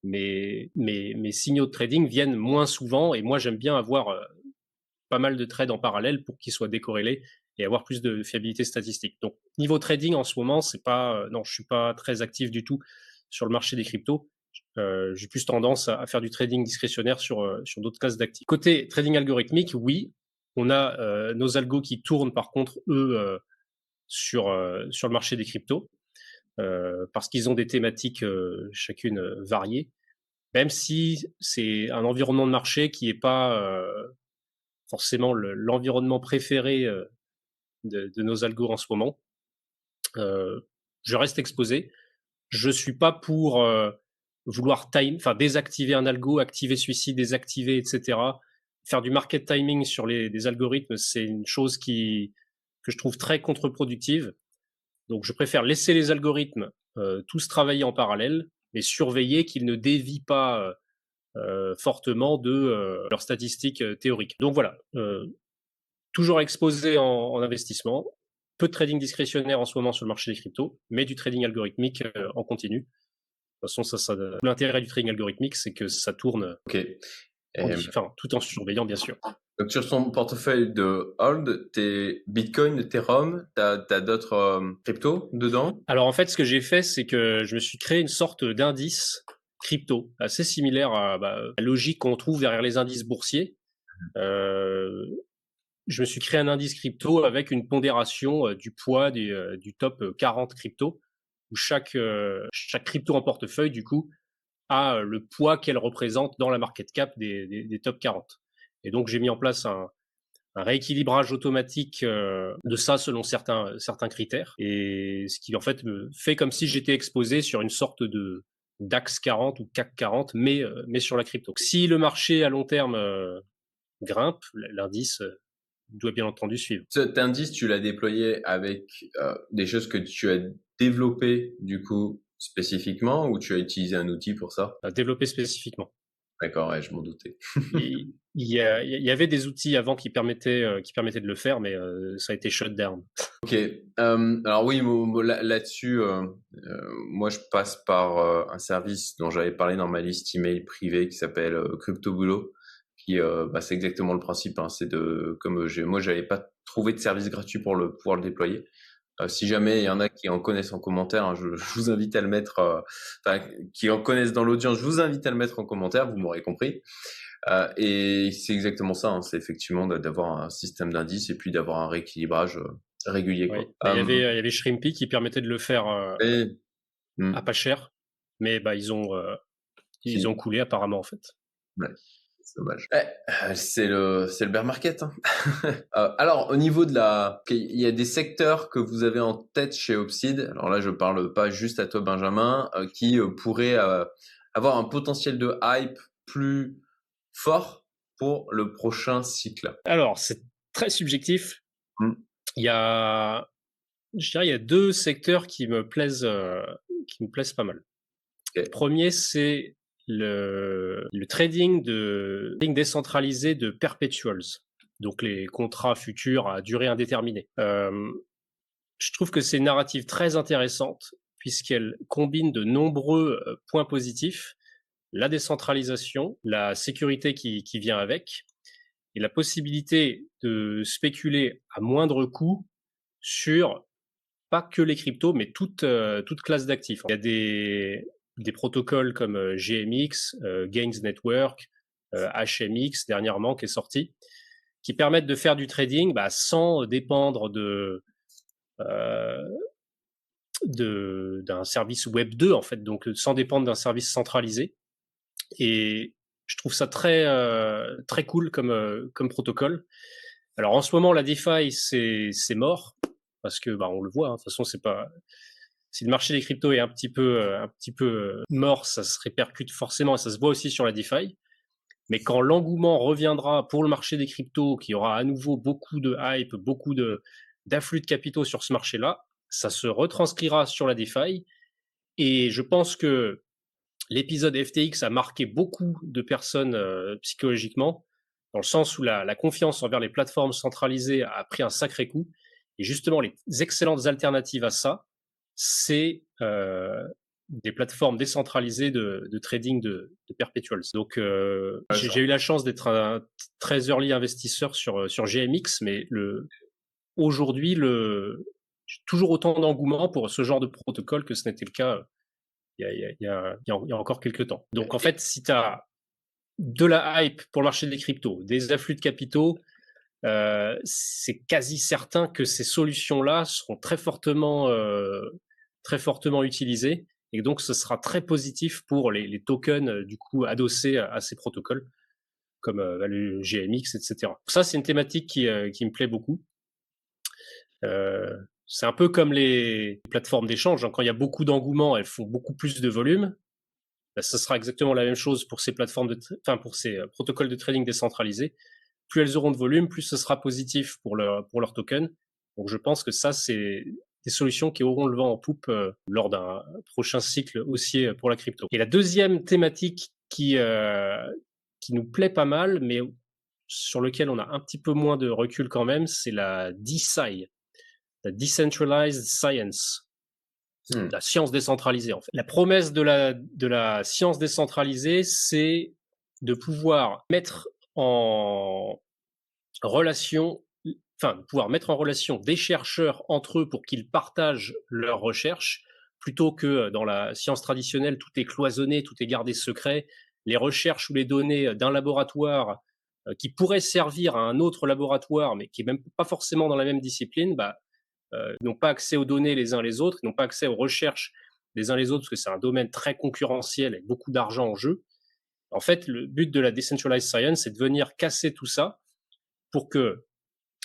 mes, mes, signaux de trading viennent moins souvent et moi, j'aime bien avoir pas mal de trades en parallèle pour qu'ils soient décorrélés et avoir plus de fiabilité statistique. Donc, niveau trading, en ce moment, c'est pas, euh, non, je suis pas très actif du tout sur le marché des cryptos. j'ai plus tendance à, faire du trading discrétionnaire sur, sur d'autres classes d'actifs. Côté trading algorithmique, oui, on a euh, nos algos qui tournent par contre, eux, euh, sur, euh, sur le marché des cryptos, parce qu'ils ont des thématiques chacune variées, même si c'est un environnement de marché qui n'est pas forcément l'environnement préféré de, nos algos en ce moment. je reste exposé. Je suis pas pour vouloir time, enfin désactiver un algo, activer celui-ci, désactiver, etc faire du market timing sur les, algorithmes, c'est une chose qui, que je trouve très contre-productive. Donc, je préfère laisser les algorithmes euh, tous travailler en parallèle, mais surveiller qu'ils ne dévient pas euh, euh, fortement de leurs statistiques théoriques. Donc voilà, toujours exposé en, en, investissement, peu de trading discrétionnaire en ce moment sur le marché des cryptos, mais du trading algorithmique en continu. De toute façon, ça, ça l'intérêt du trading algorithmique, c'est que ça tourne. Ok enfin, tout en surveillant, bien sûr. Donc, sur ton portefeuille de hold, tes Bitcoin, Ethereum, tu as, d'autres euh, cryptos dedans? Alors, en fait, ce que j'ai fait, c'est que je me suis créé une sorte d'indice crypto, assez similaire à bah, la logique qu'on trouve derrière les indices boursiers. Euh, je me suis créé un indice crypto avec une pondération euh, du poids du top 40 crypto, où chaque, chaque crypto en portefeuille, du coup, euh, le poids qu'elle représente dans la market cap des, des, des top 40. Et donc j'ai mis en place un, un rééquilibrage automatique euh, de ça selon certains certains critères et ce qui en fait me fait comme si j'étais exposé sur une sorte de DAX 40 ou CAC 40 mais euh, mais sur la crypto. Si le marché à long terme grimpe, l'indice doit bien entendu suivre. Cet indice, tu l'as déployé avec des choses que tu as développées du coup spécifiquement ou tu as utilisé un outil pour ça? Développer spécifiquement. D'accord, ouais, je m'en doutais. il, y a, il, y avait des outils avant qui permettaient, euh, qui permettaient de le faire, mais euh, ça a été shut down. Ok. Euh, alors oui, là-dessus, moi je passe par un service dont j'avais parlé dans ma liste email privée qui s'appelle Crypto Boulot. Qui, bah, c'est exactement le principe. Hein, c'est de, comme moi j'avais pas trouvé de service gratuit pour le pouvoir le déployer. Euh, si jamais il y en a qui en connaissent en commentaire, hein, je, vous invite à le mettre, euh, qui en connaissent dans l'audience, je vous invite à le mettre en commentaire, vous m'aurez compris. Euh, et c'est exactement ça, hein, c'est effectivement d'avoir un système d'indices et puis d'avoir un rééquilibrage régulier. Quoi. Il, y avait, il y avait Shrimpy qui permettait de le faire hmm. à pas cher, mais bah, ils, ont, ils ont coulé apparemment en fait. Ouais dommage. Eh, euh, c'est le c'est le bear market. Hein. Euh, alors au niveau de la, il y a des secteurs que vous avez en tête chez Opsid. Alors là je parle pas juste à toi Benjamin, euh, qui pourraient avoir un potentiel de hype plus fort pour le prochain cycle? Alors c'est très subjectif. Hmm. Il y a, je dirais, il y a deux secteurs qui me plaisent, qui me plaisent pas mal. Le premier, c'est le, trading de trading décentralisé de perpetuals, donc les contrats futurs à durée indéterminée. Euh, je trouve que c'est une narrative très intéressante puisqu'elle combine de nombreux euh, points positifs, la décentralisation, la sécurité qui, vient avec, et la possibilité de spéculer à moindre coût sur pas que les cryptos, mais toute, toute classe d'actifs. Il y a des, des protocoles comme GMX, Gains Network, HMX dernièrement qui est sorti, qui permettent de faire du trading bah, sans dépendre de d'un service Web 2 en fait, donc sans dépendre d'un service centralisé. Et je trouve ça très cool comme protocole. Alors en ce moment la DeFi c'est c'est mort parce que bah, on le voit. Hein, de toute façon c'est pas si le marché des cryptos est un petit peu petit peu mort, ça se répercute forcément et ça se voit aussi sur la DeFi. Mais quand l'engouement reviendra pour le marché des cryptos, qui aura à nouveau beaucoup de hype, beaucoup de d'afflux de capitaux sur ce marché-là, ça se retranscrira sur la DeFi. Et je pense que l'épisode FTX a marqué beaucoup de personnes euh, psychologiquement, dans le sens où la, confiance envers les plateformes centralisées a pris un sacré coup. Et justement, les excellentes alternatives à ça, c'est euh, des plateformes décentralisées de, trading de, de, perpetuals. Donc, euh, j'ai eu la chance d'être un très early investisseur sur, sur GMX, mais le, aujourd'hui, le, toujours autant d'engouement pour ce genre de protocole que ce n'était le cas il y, a, encore quelques temps. Donc en fait, si tu as de la hype pour le marché des cryptos, des afflux de capitaux, euh, c'est quasi certain que ces solutions-là seront très fortement, euh, très fortement utilisées et donc ce sera très positif pour les, tokens euh, du coup adossés à, ces protocoles comme bah, le GMX, etc. Ça, c'est une thématique qui, qui me plaît beaucoup. Euh, c'est un peu comme les plateformes d'échange. Hein. Quand il y a beaucoup d'engouement, elles font beaucoup plus de volume. Bah, ce sera exactement la même chose pour ces plateformes de, enfin pour ces euh, protocoles de trading décentralisés. Plus elles auront de volume, plus ce sera positif pour leur pour leur token. Donc je pense que ça c'est des solutions qui auront le vent en poupe euh, lors d'un prochain cycle haussier pour la crypto. Et la deuxième thématique qui euh, qui nous plaît pas mal, mais sur lequel on a un petit peu moins de recul quand même, c'est la DeSci la decentralized science, hmm. la science décentralisée en fait. La promesse de la, de la science décentralisée, c'est de pouvoir mettre en relation, enfin, pouvoir mettre en relation des chercheurs entre eux pour qu'ils partagent leurs recherches, plutôt que dans la science traditionnelle, tout est cloisonné, tout est gardé secret. Les recherches ou les données d'un laboratoire euh, qui pourrait servir à un autre laboratoire, mais qui est même pas forcément dans la même discipline, bah, euh, n'ont pas accès aux données les uns les autres, n'ont pas accès aux recherches les uns les autres, parce que c'est un domaine très concurrentiel avec beaucoup d'argent en jeu. En fait, le but de la decentralized science, c'est de venir casser tout ça pour que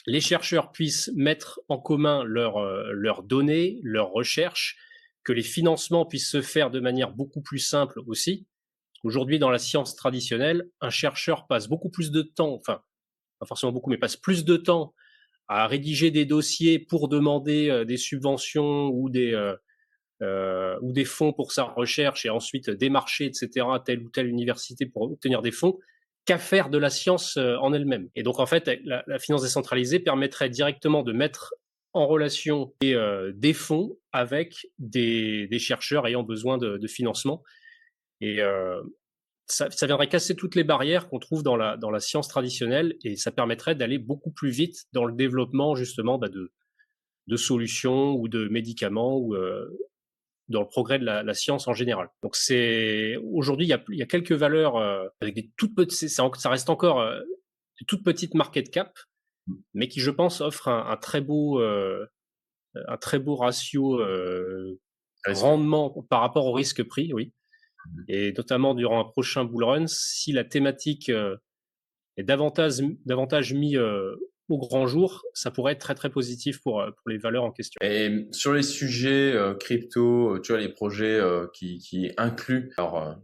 les chercheurs puissent mettre en commun leurs euh, leurs données, leurs recherches, que les financements puissent se faire de manière beaucoup plus simple aussi. Aujourd'hui, dans la science traditionnelle, un chercheur passe beaucoup plus de temps, enfin, pas forcément beaucoup, mais passe plus de temps à rédiger des dossiers pour demander euh, des subventions ou des euh, euh, ou des fonds pour sa recherche et ensuite démarcher, etc., telle ou telle université pour obtenir des fonds, qu'à faire de la science en elle-même. Et donc en fait, la, finance décentralisée permettrait directement de mettre en relation des, des fonds avec des, chercheurs ayant besoin de, financement. Et, ça, ça, viendrait casser toutes les barrières qu'on trouve dans la, dans la science traditionnelle et ça permettrait d'aller beaucoup plus vite dans le développement justement bah, de, de solutions ou de médicaments ou euh, dans le progrès de la, la, science en général. Donc c'est aujourd'hui il y a, y a, quelques valeurs euh, avec des toutes petites, ça reste encore euh, des toutes petites market cap, mais qui je pense offrent un, un très beau euh, un très beau ratio rendement par rapport au risque prix, oui. Mmh. Et notamment durant un prochain bull run, si la thématique euh, est davantage, davantage mise euh, au grand jour, ça pourrait être très très positif pour, euh, pour les valeurs en question. Et sur les sujets crypto, tu vois les projets qui, qui incluent, alors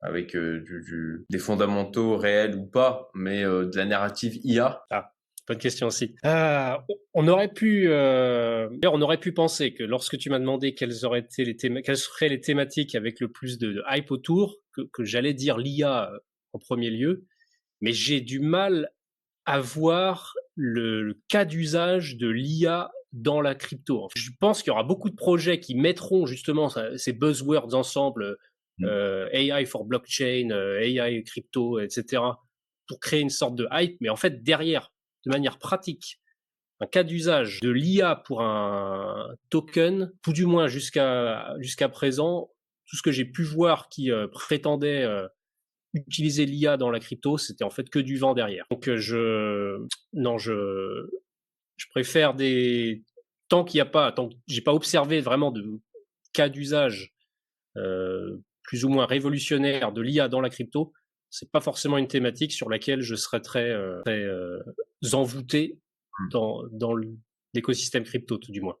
avec du, du, des fondamentaux réels ou pas, mais de la narrative IA. Ah. Bonne question aussi. Euh, on aurait pu, euh, on aurait pu penser que lorsque tu m'as demandé quelles auraient été les quelles seraient les thématiques avec le plus de, hype autour, que, que j'allais dire l'IA euh, en premier lieu, mais j'ai du mal à voir le, cas d'usage de l'IA dans la crypto. je pense qu'il y aura beaucoup de projets qui mettront justement ces buzzwords ensemble, mmh. euh, AI for blockchain, euh, AI crypto, etc., pour créer une sorte de hype. Mais en fait, derrière, de manière pratique, un cas d'usage de l'IA pour un token, tout du moins jusqu'à jusqu'à présent, tout ce que j'ai pu voir qui euh, prétendait euh, utiliser l'IA dans la crypto, c'était en fait que du vent derrière. Donc je non, je je préfère des tant qu'il n'y a pas, tant que j'ai pas observé vraiment de cas d'usage euh, plus ou moins révolutionnaire de l'IA dans la crypto, c'est pas forcément une thématique sur laquelle je serais très, euh, très euh, envoûté dans, dans l'écosystème crypto, tout du moins.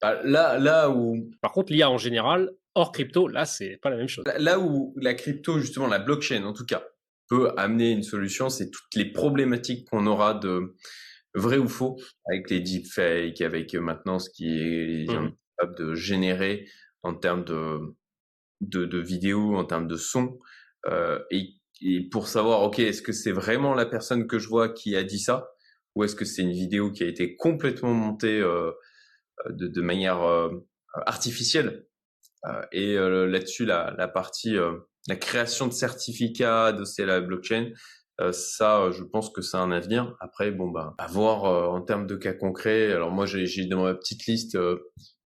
Bah, là, là où. Par contre, l'IA en général, hors crypto, là, c'est pas la même chose. Là où la crypto, justement, la blockchain en tout cas, peut amener une solution, c'est toutes les problématiques qu'on aura de vrai ou faux avec les deepfakes, avec maintenant ce qui est mmh. capable de générer en termes de, de, de vidéos, en termes de son. Euh, et, et, pour savoir, ok, est-ce que c'est vraiment la personne que je vois qui a dit ça, ou est-ce que c'est une vidéo qui a été complètement montée euh, de, de, manière euh, artificielle? euh, Et euh, là-dessus, la, la, partie, la création de certificats de la blockchain, ça, je pense que c'est un avenir. Après, bon, bah, à voir en termes de cas concrets. Alors moi, j'ai dans ma petite liste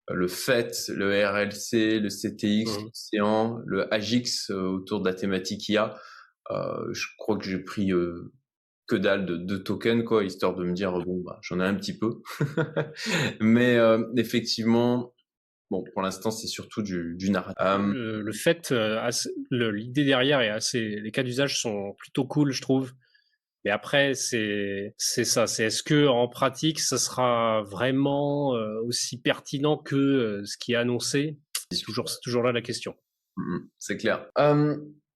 le FET, le RLC, le CTX, mmh. l'Océan, le AGIX euh, autour de la thématique IA. Euh, je crois que j'ai pris euh, que dalle de, de, tokens, quoi, histoire de me dire, bon, bah, j'en ai un petit peu. Mais effectivement, bon, pour l'instant, c'est surtout du, du narratif. Le, le, fait, l'idée derrière est assez, les cas d'usage sont plutôt cool, je trouve. Mais après, c'est c'est ça. C'est est-ce que en pratique, ça sera vraiment euh, aussi pertinent que euh, ce qui est annoncé? C'est toujours c'est toujours là la question. Mmh c'est clair.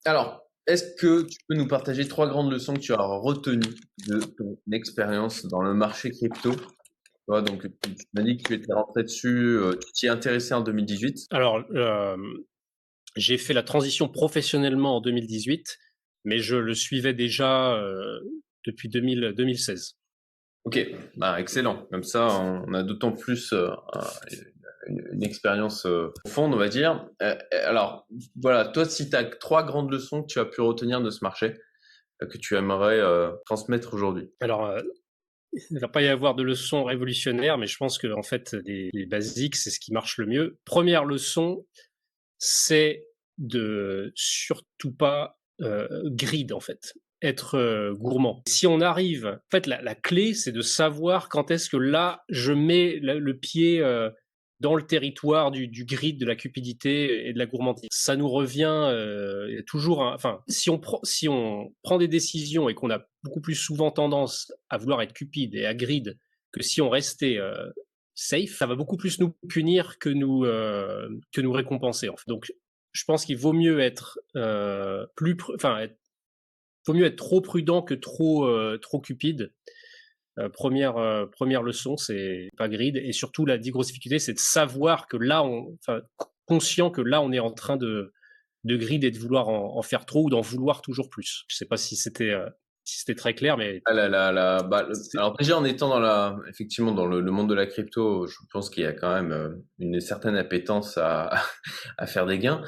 alors, est-ce que tu peux nous partager trois grandes leçons que tu as retenues de ton expérience dans le marché crypto? Donc, tu m'as dit que tu étais rentré dessus, euh, tu t'y es intéressé en 2018. Alors, j'ai fait la transition professionnellement en 2018 mais je le suivais déjà euh, depuis 2000, 2016. Ok, bah, excellent. Comme ça, on a d'autant plus euh, une, expérience euh, profonde, on va dire. alors, voilà, toi, si tu as trois grandes leçons que tu as pu retenir de ce marché, que tu aimerais transmettre aujourd'hui Alors, il ne va pas y avoir de leçons révolutionnaires, mais je pense que en fait, les, les basiques, c'est ce qui marche le mieux. Première leçon, c'est de surtout pas euh, grid en fait, être euh, gourmand. Si on arrive, en fait, la, clé, c'est de savoir quand est-ce que là, je mets le, pied euh, dans le territoire du, grid de la cupidité et de la gourmandise. Ça nous revient toujours. enfin, si on, prend, si on prend des décisions et qu'on a beaucoup plus souvent tendance à vouloir être cupide et à grid que si on restait safe, ça va beaucoup plus nous punir que nous que nous récompenser. En fait. Donc je pense qu'il vaut mieux être euh, plus, enfin, vaut mieux être trop prudent que trop euh, trop cupide. Euh, première première leçon, c'est pas grid et surtout la difficulté, c'est de savoir que là, on, enfin, conscient que là, on est en train de de grid et de vouloir en, faire trop ou d'en vouloir toujours plus. Je sais pas si c'était si c'était très clair, mais. Ah bah, alors déjà en étant dans la, effectivement dans le, monde de la crypto, je pense qu'il y a quand même euh, une certaine appétence à, à faire des gains.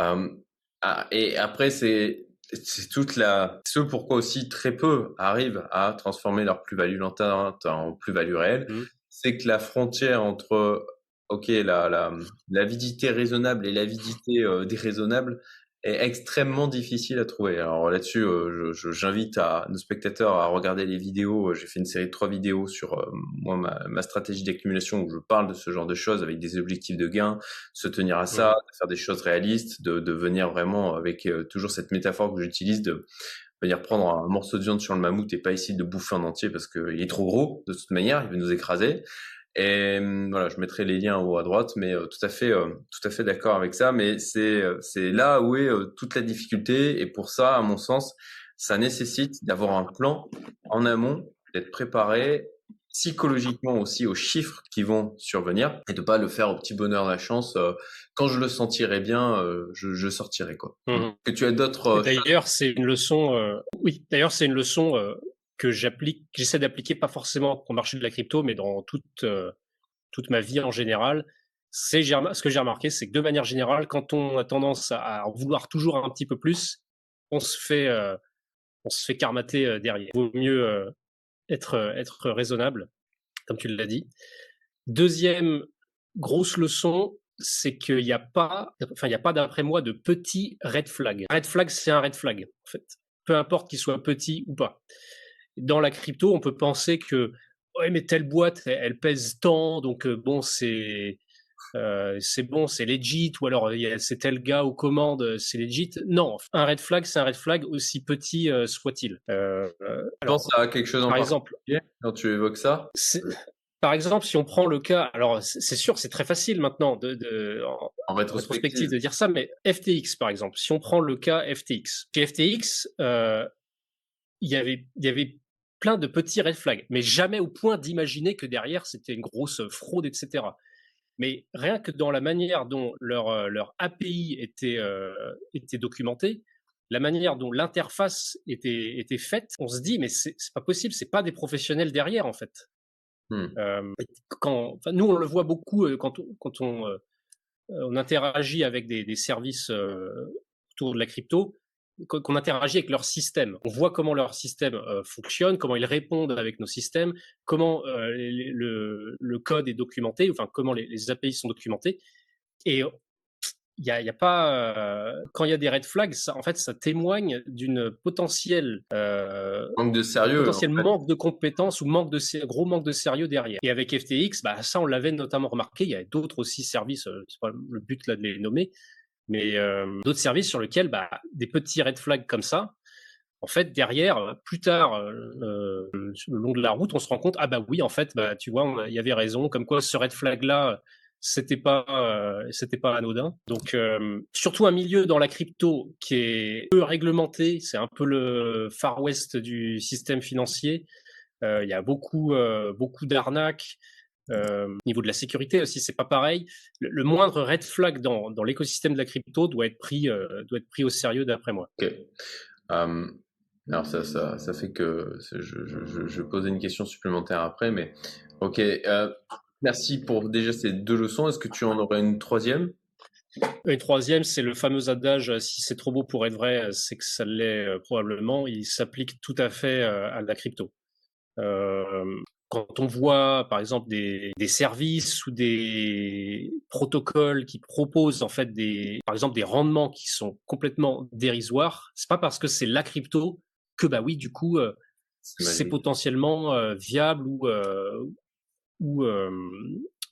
Euh, ah, et après c'est c'est toute la, ce pourquoi aussi très peu arrivent à transformer leur plus-value lente en plus-value réelle, mmh. c'est que la frontière entre ok la, la l'avidité raisonnable et l'avidité euh, déraisonnable est extrêmement difficile à trouver. Alors là-dessus, euh, j'invite à nos spectateurs à regarder les vidéos. J'ai fait une série de trois vidéos sur euh, moi ma, ma stratégie d'accumulation où je parle de ce genre de choses avec des objectifs de gain, se tenir à ça, faire des choses réalistes, de, de venir vraiment avec euh, toujours cette métaphore que j'utilise de venir prendre un morceau de viande sur le mammouth et pas essayer de bouffer en entier parce qu'il est trop gros de toute manière, il va nous écraser. Et hum, voilà, je mettrai les liens en haut à droite, mais euh, tout à fait, euh, tout à fait d'accord avec ça. Mais c'est euh, c'est là où est toute la difficulté. Et pour ça, à mon sens, ça nécessite d'avoir un plan en amont, d'être préparé psychologiquement aussi aux chiffres qui vont survenir et de pas le faire au petit bonheur de la chance. quand je le sentirai bien, je, je, sortirai quoi. Mmh que tu as d'autres. D'ailleurs, c'est une leçon. oui, d'ailleurs, c'est une leçon que j'essaie d'appliquer pas forcément au marché de la crypto, mais dans toute euh, toute ma vie en général. C'est ce que j'ai remarqué, c'est que de manière générale, quand on a tendance à, vouloir toujours un petit peu plus, on se fait euh, on se fait carmater euh, derrière. Il vaut mieux être être raisonnable comme tu l'as dit. Deuxième grosse leçon, c'est qu'il n'y a pas, enfin, il n'y a pas d'après moi de petits red flag. Red flag, c'est un red flag, en fait. Peu importe qu'il soit petit ou pas. Dans la crypto, on peut penser que, ouais, mais telle boîte, elle, pèse tant, donc euh, bon, c'est, euh, c'est bon, c'est legit, ou alors c'est tel gars aux commandes, c'est legit. Non, un red flag, c'est un red flag aussi petit euh, soit-il. Euh, pense à quelque chose en par exemple quand tu évoques ça par exemple, si on prend le cas, alors c'est sûr, c'est très facile maintenant de, de en, rétrospective. de dire ça, mais FTX par exemple, si on prend le cas FTX, chez FTX, euh, il y avait, il y avait plein de petits red flags, mais jamais au point d'imaginer que derrière c'était une grosse fraude, etc. Mais rien que dans la manière dont leur, euh, leur API était, euh, était documentée, la manière dont l'interface était, était faite, on se dit mais c'est pas possible, c'est pas des professionnels derrière en fait. Mmh. quand, nous, on le voit beaucoup quand, quand on, on interagit avec des, des services autour de la crypto, qu'on interagit avec leur système. On voit comment leur système fonctionne, comment ils répondent avec nos systèmes, comment le, le, code est documenté, enfin comment les, les API sont documentés. Et il y a, y a, pas euh, quand il y a des red flags, ça, en fait, ça témoigne d'une potentielle euh, manque de sérieux, potentiel manque de compétences ou manque de gros manque de sérieux derrière. Et avec FTX, bah ça, on l'avait notamment remarqué. Il y a d'autres aussi services, euh, c'est pas le but là de les nommer, mais euh, d'autres services sur lesquels bah, des petits red flags comme ça. En fait, derrière, plus tard, euh, le long de la route, on se rend compte, ah bah oui, en fait, bah, tu vois, il y avait raison, comme quoi ce red flag-là, c'était pas euh, c'était pas anodin. Donc surtout un milieu dans la crypto qui est peu réglementé, c'est un peu le Far West du système financier. Il y a beaucoup beaucoup d'arnaques. Au niveau de la sécurité aussi, c'est pas pareil. Le, moindre red flag dans, dans l'écosystème de la crypto doit être pris doit être pris au sérieux d'après moi. Ok. alors ça, ça, ça fait que je, je, je, posais une question supplémentaire après, mais ok. Merci pour déjà ces deux leçons. Est-ce que tu en aurais une troisième? Une troisième, c'est le fameux adage si c'est trop beau pour être vrai, c'est que ça l'est euh, probablement. Il s'applique tout à fait euh, à la crypto. Euh, quand on voit, par exemple, des, services ou des protocoles qui proposent en fait des, par exemple, des rendements qui sont complètement dérisoires, c'est pas parce que c'est la crypto que bah oui, du coup, c'est potentiellement viable ou, ou,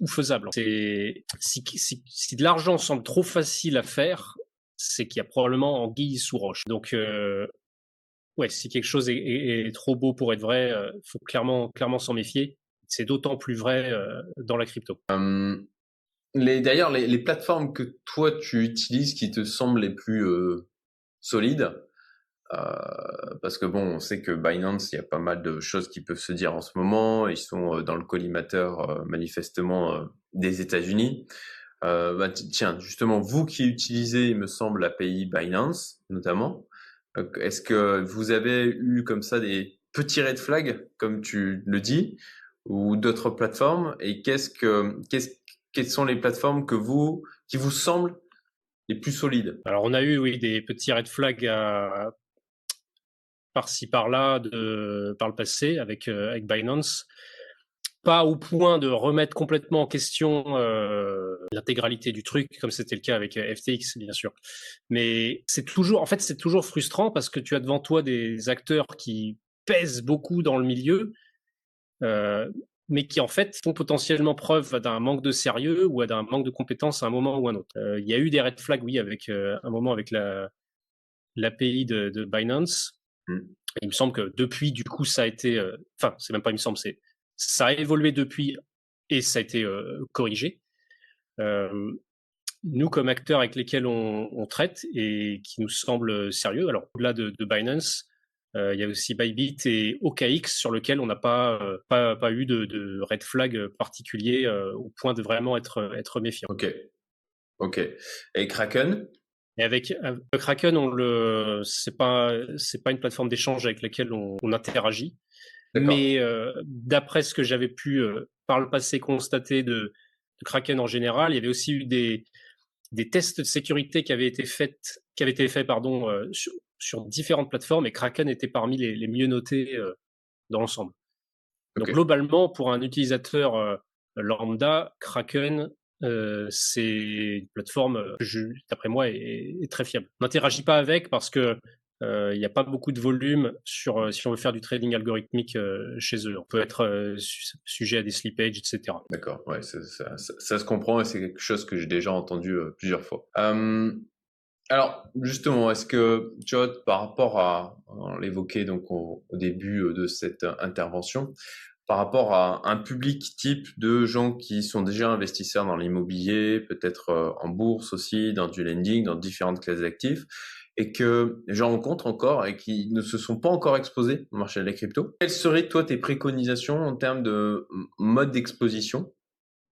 ou faisable. C'est si, si, si, de l'argent semble trop facile à faire, c'est qu'il y a probablement anguille sous roche. Donc euh, ouais, si quelque chose est, trop beau pour être vrai, il faut clairement clairement s'en méfier. C'est d'autant plus vrai dans la crypto. Hum, d'ailleurs, les, plateformes que toi tu utilises qui te semblent les plus solides, euh, parce que bon, on sait que Binance, il y a pas mal de choses qui peuvent se dire en ce moment. Ils sont euh, dans le collimateur euh, manifestement des États-Unis. Bah, tiens, justement, vous qui utilisez, il me semble, l'API Binance, notamment, est-ce que vous avez eu comme ça des petits red flags, comme tu le dis, ou d'autres plateformes? Et qu'est-ce que, qu'est-ce, quelles sont les plateformes que vous, qui vous semblent les plus solides? Alors, on a eu, oui, des petits red flags à par-ci par-là de, par le passé avec, euh, avec Binance. Pas au point de remettre complètement en question euh, l'intégralité du truc, comme c'était le cas avec euh, FTX, bien sûr. Mais c'est toujours, en fait, c'est toujours frustrant parce que tu as devant toi des acteurs qui pèsent beaucoup dans le milieu, mais qui en fait font potentiellement preuve d'un manque de sérieux ou d'un manque de compétences à un moment ou à un autre. Il y a eu des red flags, oui, avec un moment avec la l'API de, de Binance, Mmh. Il me semble que depuis, du coup, ça a été, euh, enfin, c'est même pas il me semble, c'est ça a évolué depuis et ça a été euh, corrigé. Euh, nous, comme acteurs avec lesquels on, on, traite et qui nous semblent sérieux, alors au-delà de, de, Binance, euh, il y a aussi Bybit et OKX sur lequel on n'a pas, pas, pas, eu de, de, red flag particulier au point de vraiment être, être méfiant. Ok. Ok. Et Kraken? Et avec, Kraken, on le, c'est pas, c'est pas une plateforme d'échange avec laquelle on, on interagit. Mais euh, d'après ce que j'avais pu euh, par le passé constater de, de, Kraken en général, il y avait aussi eu des, des tests de sécurité qui avaient été faits, qui avaient été faits pardon, euh, sur, sur, différentes plateformes et Kraken était parmi les, les mieux notés dans l'ensemble. Donc globalement, pour un utilisateur lambda, Kraken, c'est une plateforme, d'après moi, est, très fiable. On n'interagit pas avec parce que il n'y a pas beaucoup de volume sur si on veut faire du trading algorithmique chez eux. On peut être sujet à des slippages, etc. D'accord, ouais, ça, se comprend et c'est quelque chose que j'ai déjà entendu plusieurs fois. alors justement, est-ce que tu par rapport à, on l'évoquait donc au, début de cette intervention, par rapport à un public type de gens qui sont déjà investisseurs dans l'immobilier, peut-être euh, en bourse aussi, dans du lending, dans différentes classes d'actifs, et que j'en rencontre encore et qui ne se sont pas encore exposés au marché de la crypto. Quelles seraient, toi, tes préconisations en termes de mode d'exposition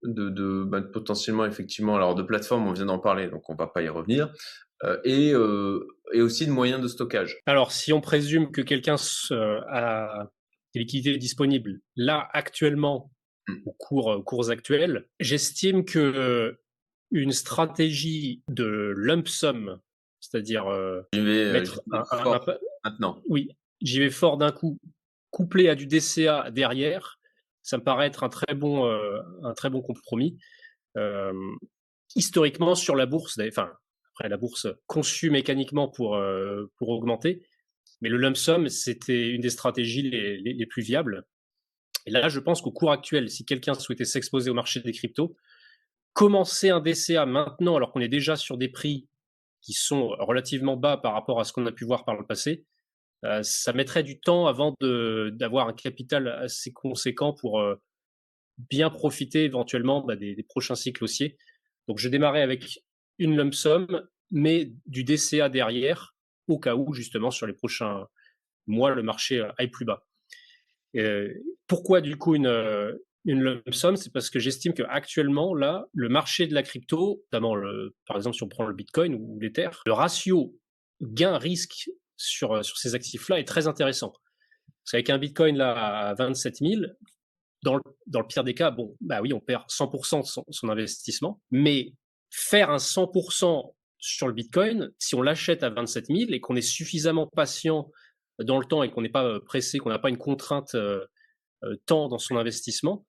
de, de bah, potentiellement effectivement alors de plateforme on vient d'en parler donc on va pas y revenir euh, et, euh, et aussi de moyens de stockage? Alors si on présume que quelqu'un a des liquidités disponibles. Là, actuellement, mmh. aux cours, cours actuels, j'estime que euh, une stratégie de lump sum, c'est-à-dire euh, euh, mettre un, maintenant. Oui, j'y vais fort d'un coup, couplé à du DCA derrière, ça me paraît être un très bon, un très bon compromis. historiquement, sur la bourse, enfin, après la bourse conçue mécaniquement pour, pour augmenter, mais le lump sum, c'était une des stratégies les, plus viables. Et là, je pense qu'au cours actuel, si quelqu'un souhaitait s'exposer au marché des cryptos, commencer un DCA maintenant, alors qu'on est déjà sur des prix qui sont relativement bas par rapport à ce qu'on a pu voir par le passé, euh, ça mettrait du temps avant d'avoir un capital assez conséquent pour euh, bien profiter éventuellement bah, des, prochains cycles haussiers. Donc, je démarrais avec une lump sum, mais du DCA derrière au cas où, justement, sur les prochains mois, le marché euh, aille plus bas. Pourquoi, du coup, une, une lump sum C'est parce que j'estime qu'actuellement, là, le marché de la crypto, notamment, le, par exemple, si on prend le Bitcoin ou l'Ether, le ratio gain-risque sur, sur ces actifs-là est très intéressant. Parce qu'avec un Bitcoin là à 27 000, dans le, dans le, pire des cas, bon, bah oui, on perd 100% de son, investissement, mais faire un 100% sur le Bitcoin, si on l'achète à 27 000 et qu'on est suffisamment patient dans le temps et qu'on n'est pas euh, pressé, qu'on n'a pas une contrainte euh, euh, temps dans son investissement.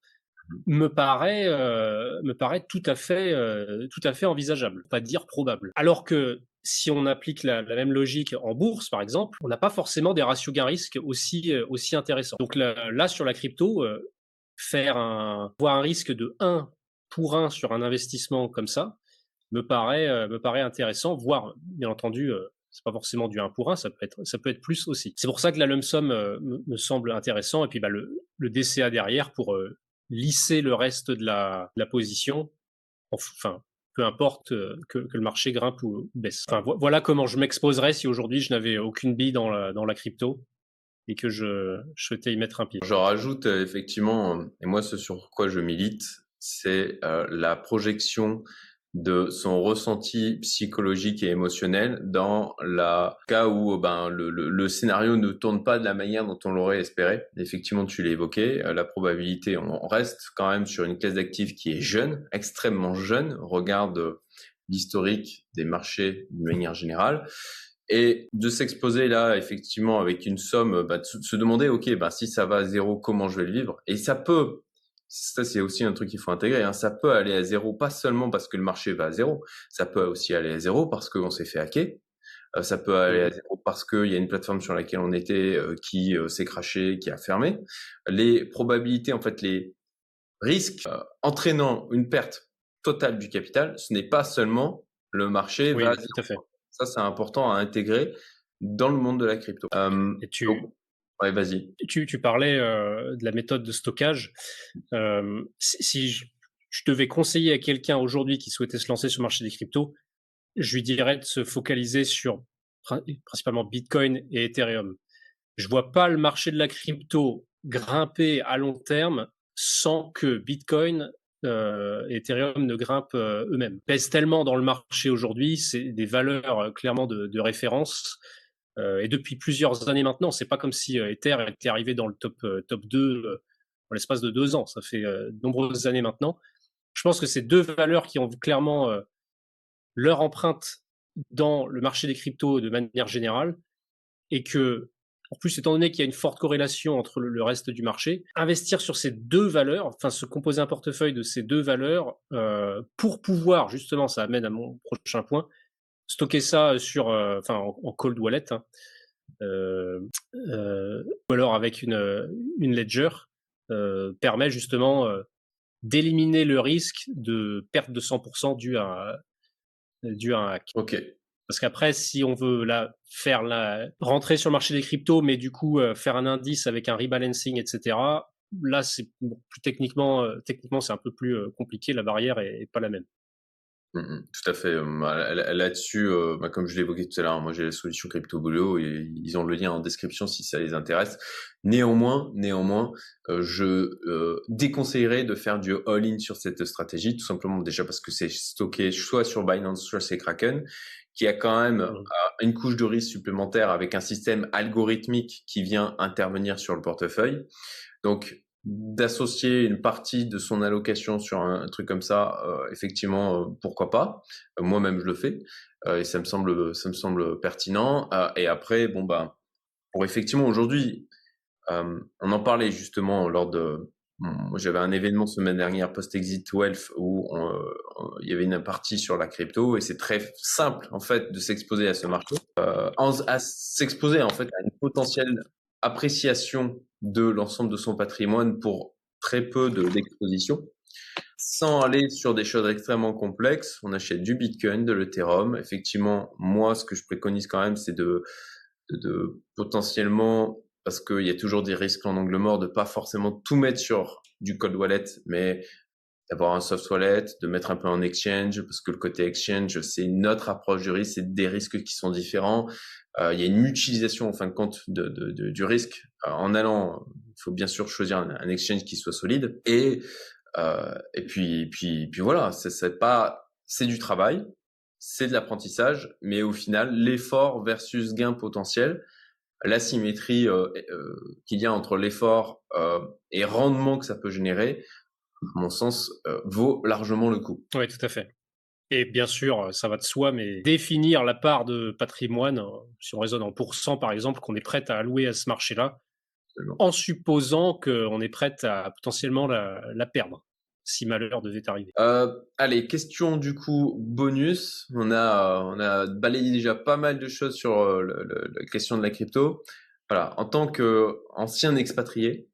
Me paraît, me paraît tout à fait, tout à fait envisageable, pas dire probable. Alors que si on applique la, même logique en bourse, par exemple, on n'a pas forcément des ratios gain-risque aussi, aussi intéressants. Donc là, là sur la crypto, faire un, voir un risque de 1 pour 1 sur un investissement comme ça, me paraît, euh, me paraît intéressant, voire, bien entendu, euh, c'est pas forcément du 1 pour 1, ça peut être, ça peut être plus aussi. C'est pour ça que la lump sum euh, me, semble intéressant, et puis bah, le, le DCA derrière pour lisser le reste de la, la position, enfin, peu importe que, que, le marché grimpe ou baisse. Enfin, voilà comment je m'exposerais si aujourd'hui je n'avais aucune bille dans la, dans la crypto et que je, je souhaitais y mettre un pied. Je rajoute effectivement, et moi ce sur quoi je milite, c'est la projection de son ressenti psychologique et émotionnel dans la cas où ben, le, le, scénario ne tourne pas de la manière dont on l'aurait espéré. Effectivement, tu l'as évoqué, euh, la probabilité, on reste quand même sur une classe d'actifs qui est jeune, extrêmement jeune, regarde l'historique des marchés de manière générale. Et de s'exposer là, effectivement, avec une somme, bah, de se demander, OK, bah, si ça va à zéro, comment je vais le vivre? Et ça peut ça c'est aussi un truc qu'il faut intégrer. Hein. Ça peut aller à zéro, pas seulement parce que le marché va à zéro, ça peut aussi aller à zéro parce qu'on s'est fait hacker. Euh, ça peut aller à zéro parce qu'il y a une plateforme sur laquelle on était euh, qui euh, s'est crashée, qui a fermé. Les probabilités, en fait, les risques entraînant une perte totale du capital, ce n'est pas seulement le marché oui, va Tout à fait. Ça, c'est important à intégrer dans le monde de la crypto. Et tu, Ouais, vas-y. Tu, parlais euh, de la méthode de stockage. Euh, si, je, devais conseiller à quelqu'un aujourd'hui qui souhaitait se lancer sur le marché des cryptos, je lui dirais de se focaliser sur principalement Bitcoin et Ethereum. Je vois pas le marché de la crypto grimper à long terme sans que Bitcoin euh, et Ethereum ne grimpent euh, eux-mêmes. Pèsent tellement dans le marché aujourd'hui, c'est des valeurs clairement de référence. Euh, et depuis plusieurs années maintenant, c'est pas comme si euh, Ether était arrivé dans le top euh, top 2 en l'espace de deux ans. Ça fait de nombreuses années maintenant. Je pense que c'est deux valeurs qui ont clairement leur empreinte dans le marché des cryptos de manière générale et que En plus, étant donné qu'il y a une forte corrélation entre le, reste du marché, investir sur ces deux valeurs, enfin se composer un portefeuille de ces deux valeurs pour pouvoir, justement, ça amène à mon prochain point, stocker ça sur, euh, enfin, en, cold wallet, hein, euh, ou alors avec une, une ledger, permet justement d'éliminer le risque de perte de 100% dû à, dû à un hack. Ok. Parce qu'après, si on veut là faire la rentrer sur le marché des cryptos, mais du coup euh, faire un indice avec un rebalancing, etc. Là, c'est plus techniquement, euh, techniquement, c'est un peu plus euh, compliqué. La barrière est, pas la même. Mmh, mmh, tout à fait. Là-dessus, bah, comme je l'évoquais tout à l'heure, moi j'ai la solution Crypto Boulot et ils ont le lien en description si ça les intéresse. Néanmoins, néanmoins, je déconseillerais de faire du all-in sur cette stratégie, tout simplement déjà parce que c'est stocké soit sur Binance, soit chez Kraken, qui a quand même mmh. une couche de risque supplémentaire avec un système algorithmique qui vient intervenir sur le portefeuille. Donc, d'associer une partie de son allocation sur un, truc comme ça, euh, effectivement, euh, pourquoi pas. Euh, moi-même, je le fais et ça me semble, ça me semble pertinent. et après, bon bah, pour effectivement aujourd'hui, on en parlait justement lors de j'avais un événement semaine dernière post-exit wealth où il y avait une partie sur la crypto et c'est très simple en fait de s'exposer à ce marché, euh, à s'exposer en fait à une potentielle appréciation de l'ensemble de son patrimoine pour très peu de d'exposition. Sans aller sur des choses extrêmement complexes, on achète du Bitcoin, de l'Ethereum. Effectivement, moi, ce que je préconise quand même, c'est de, de, potentiellement parce qu'il y a toujours des risques en angle mort de pas forcément tout mettre sur du cold wallet, mais d'avoir un soft wallet, de mettre un peu en exchange, parce que le côté exchange, c'est une autre approche du risque, c'est des risques qui sont différents. Euh, il y a une utilisation, en fin de compte, de, de, du risque. Euh, en allant, il faut bien sûr choisir un, exchange qui soit solide. Et, euh, et puis, puis, puis voilà, c'est pas, c'est du travail, c'est de l'apprentissage, mais au final, l'effort versus gain potentiel, l'asymétrie euh, euh, qu'il y a entre l'effort euh, et rendement que ça peut générer, à mon sens, vaut largement le coup. Oui, tout à fait. Et bien sûr, ça va de soi, mais définir la part de patrimoine, si on raisonne en pourcent par exemple, qu'on est prêt à allouer à ce marché-là, en supposant qu'on est prêt à potentiellement la perdre si malheur devait arriver. Euh, allez, question du coup bonus. On a, on a balayé déjà pas mal de choses sur euh, la question de la crypto. Voilà, en tant qu'ancien expatrié,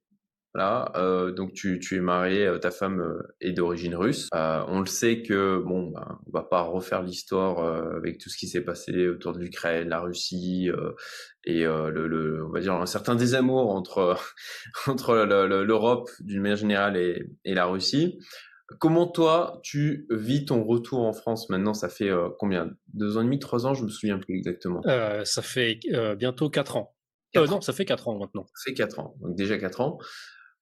euh, donc tu, tu, es marié, euh, ta femme euh, est d'origine russe. Euh, on le sait que bon, ben, on va pas refaire l'histoire avec tout ce qui s'est passé autour de l'Ukraine, la Russie et le, le, on va dire un certain désamour entre entre l'Europe d'une manière générale et, et, la Russie. Comment toi tu vis ton retour en France maintenant? Ça fait combien? Deux ans et demi, trois ans? Je me souviens plus exactement. ça fait bientôt quatre ans. non, ça fait quatre ans maintenant. Ça fait quatre ans, donc déjà quatre ans.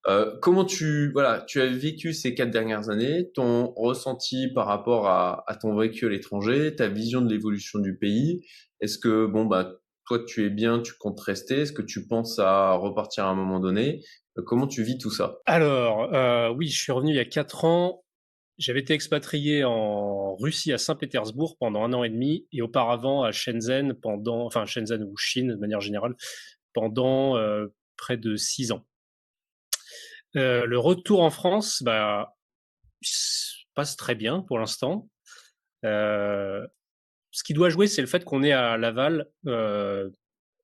Euh, comment tu voilà, tu as vécu ces quatre dernières années, ton ressenti par rapport à, à ton vécu à l'étranger, ta vision de l'évolution du pays? Est-ce que bon bah toi tu es bien, tu comptes rester? Est-ce que tu penses à repartir à un moment donné? Euh, Comment tu vis tout ça? Alors euh, oui, je suis revenu il y a quatre ans. J'avais été expatrié en Russie à Saint-Pétersbourg pendant un an et demi et auparavant à Shenzhen pendant, enfin Shenzhen ou Chine de manière générale, pendant euh, près de six ans. Euh, le retour en France, bah, passe très bien pour l'instant. Euh, ce qui doit jouer, c'est le fait qu'on est à Laval. Euh,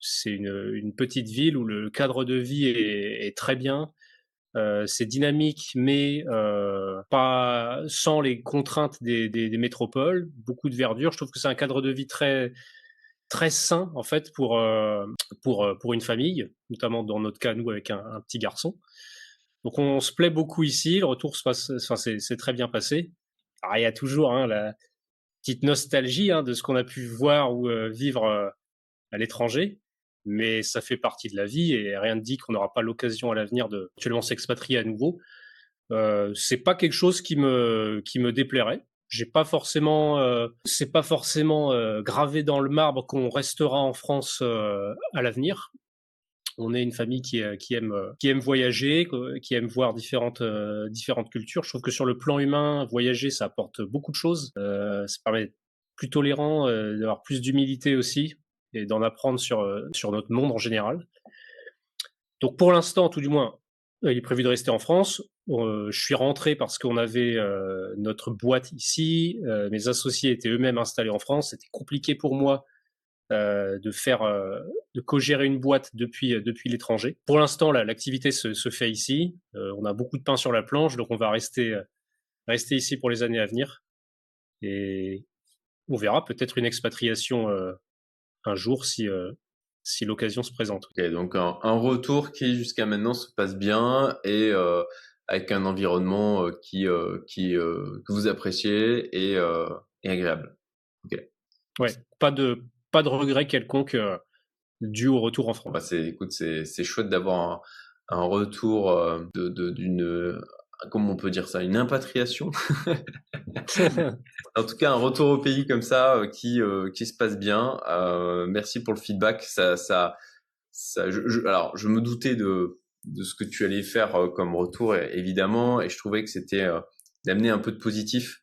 c'est une, petite ville où le cadre de vie est, très bien. C'est dynamique, mais pas sans les contraintes des, métropoles. Beaucoup de verdure. Je trouve que c'est un cadre de vie très sain en fait pour une famille, notamment dans notre cas nous avec un petit garçon. Donc on se plaît beaucoup ici, le retour se passe, enfin c'est très bien passé. Il y a toujours hein, la petite nostalgie hein, de ce qu'on a pu voir ou euh, vivre euh, à l'étranger, mais ça fait partie de la vie et rien ne dit qu'on n'aura pas l'occasion à l'avenir de actuellement s'expatrier à nouveau. Euh, c'est pas quelque chose qui me qui me déplairait. J'ai pas forcément, euh, c'est pas forcément gravé dans le marbre qu'on restera en France à l'avenir on est une famille qui, euh, aime euh, qui aime voyager, qui aime voir différentes euh, différentes cultures. Je trouve que sur le plan humain, voyager ça apporte beaucoup de choses. ça permet d'être plus tolérant, d'avoir plus d'humilité aussi et d'en apprendre sur sur notre monde en général. Donc pour l'instant, tout du moins, il est prévu de rester en France. je suis rentré parce qu'on avait notre boîte ici. mes associés étaient eux-mêmes installés en France. C'était compliqué pour moi de faire, de co-gérer une boîte depuis depuis l'étranger. Pour l'instant, l'activité se, se, fait ici. on a beaucoup de pain sur la planche, donc on va rester rester ici pour les années à venir. Et on verra peut-être une expatriation un jour si si l'occasion se présente. Donc un, retour qui jusqu'à maintenant se passe bien et euh, avec un environnement euh, qui, euh, qui que vous appréciez et, agréable. Ok. Ouais, pas de pas de regret quelconque dû au retour en France. Bah c'est, écoute, c'est, c'est chouette d'avoir un, un retour de, d'une comment on peut dire ça, une impatriation. en tout cas, un retour au pays comme ça euh, qui euh, qui se passe bien. Euh, merci pour le feedback. Ça ça ça. Je, alors, je me doutais de de ce que tu allais faire comme retour évidemment, et je trouvais que c'était d'amener un peu de positif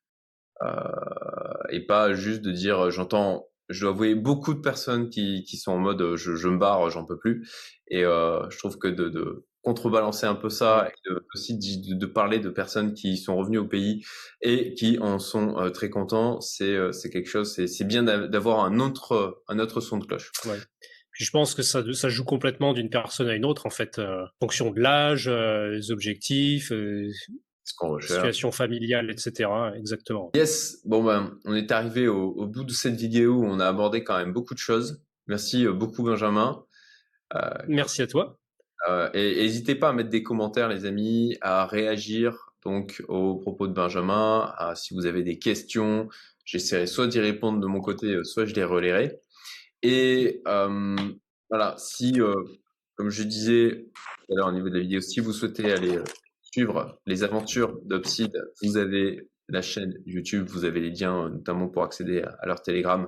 et pas juste de dire j'entends. Je dois avouer beaucoup de personnes qui, qui sont en mode je, je me barre, j'en peux plus. Et je trouve que de, de contrebalancer un peu ça et aussi de, parler de personnes qui sont revenues au pays et qui en sont euh, très contents, c'est euh, c'est quelque chose, c'est bien d'avoir un autre un autre son de cloche. Ouais. Puis je pense que ça, ça joue complètement d'une personne à une autre en fait, euh, en fonction de l'âge, les objectifs, situation familiale, etc. Exactement. Yes. Bon ben, on est arrivé au, au, bout de cette vidéo où on a abordé quand même beaucoup de choses. Merci beaucoup Benjamin. Merci à toi. Euh, et n'hésitez pas à mettre des commentaires, les amis, à réagir donc aux propos de Benjamin. À, si vous avez des questions, j'essaierai soit d'y répondre de mon côté, euh, soit je les relayerai. Et euh, voilà, si, euh, comme je disais tout à l'heure au niveau de la vidéo, si vous souhaitez aller euh, suivre les aventures d'Obsid, vous avez la chaîne YouTube, vous avez les liens notamment pour accéder à leur Telegram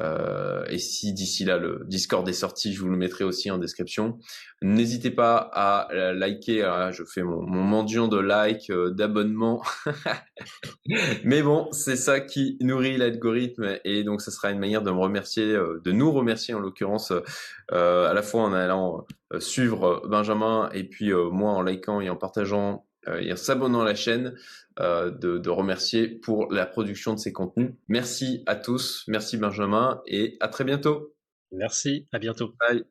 euh, et si d'ici là le Discord est sorti, je vous le mettrai aussi en description. N'hésitez pas à liker. je fais mon, mendiant de like, euh, d'abonnement. Mais bon, c'est ça qui nourrit l'algorithme et donc ça sera une manière de me remercier, euh, de nous remercier en l'occurrence, à la fois en allant suivre Benjamin et puis moi en likant et en partageant et en s'abonnant à la chaîne. Euh, de, de, remercier pour la production de ces contenus. Merci à tous, merci Benjamin et à très bientôt. Merci, à bientôt. Bye.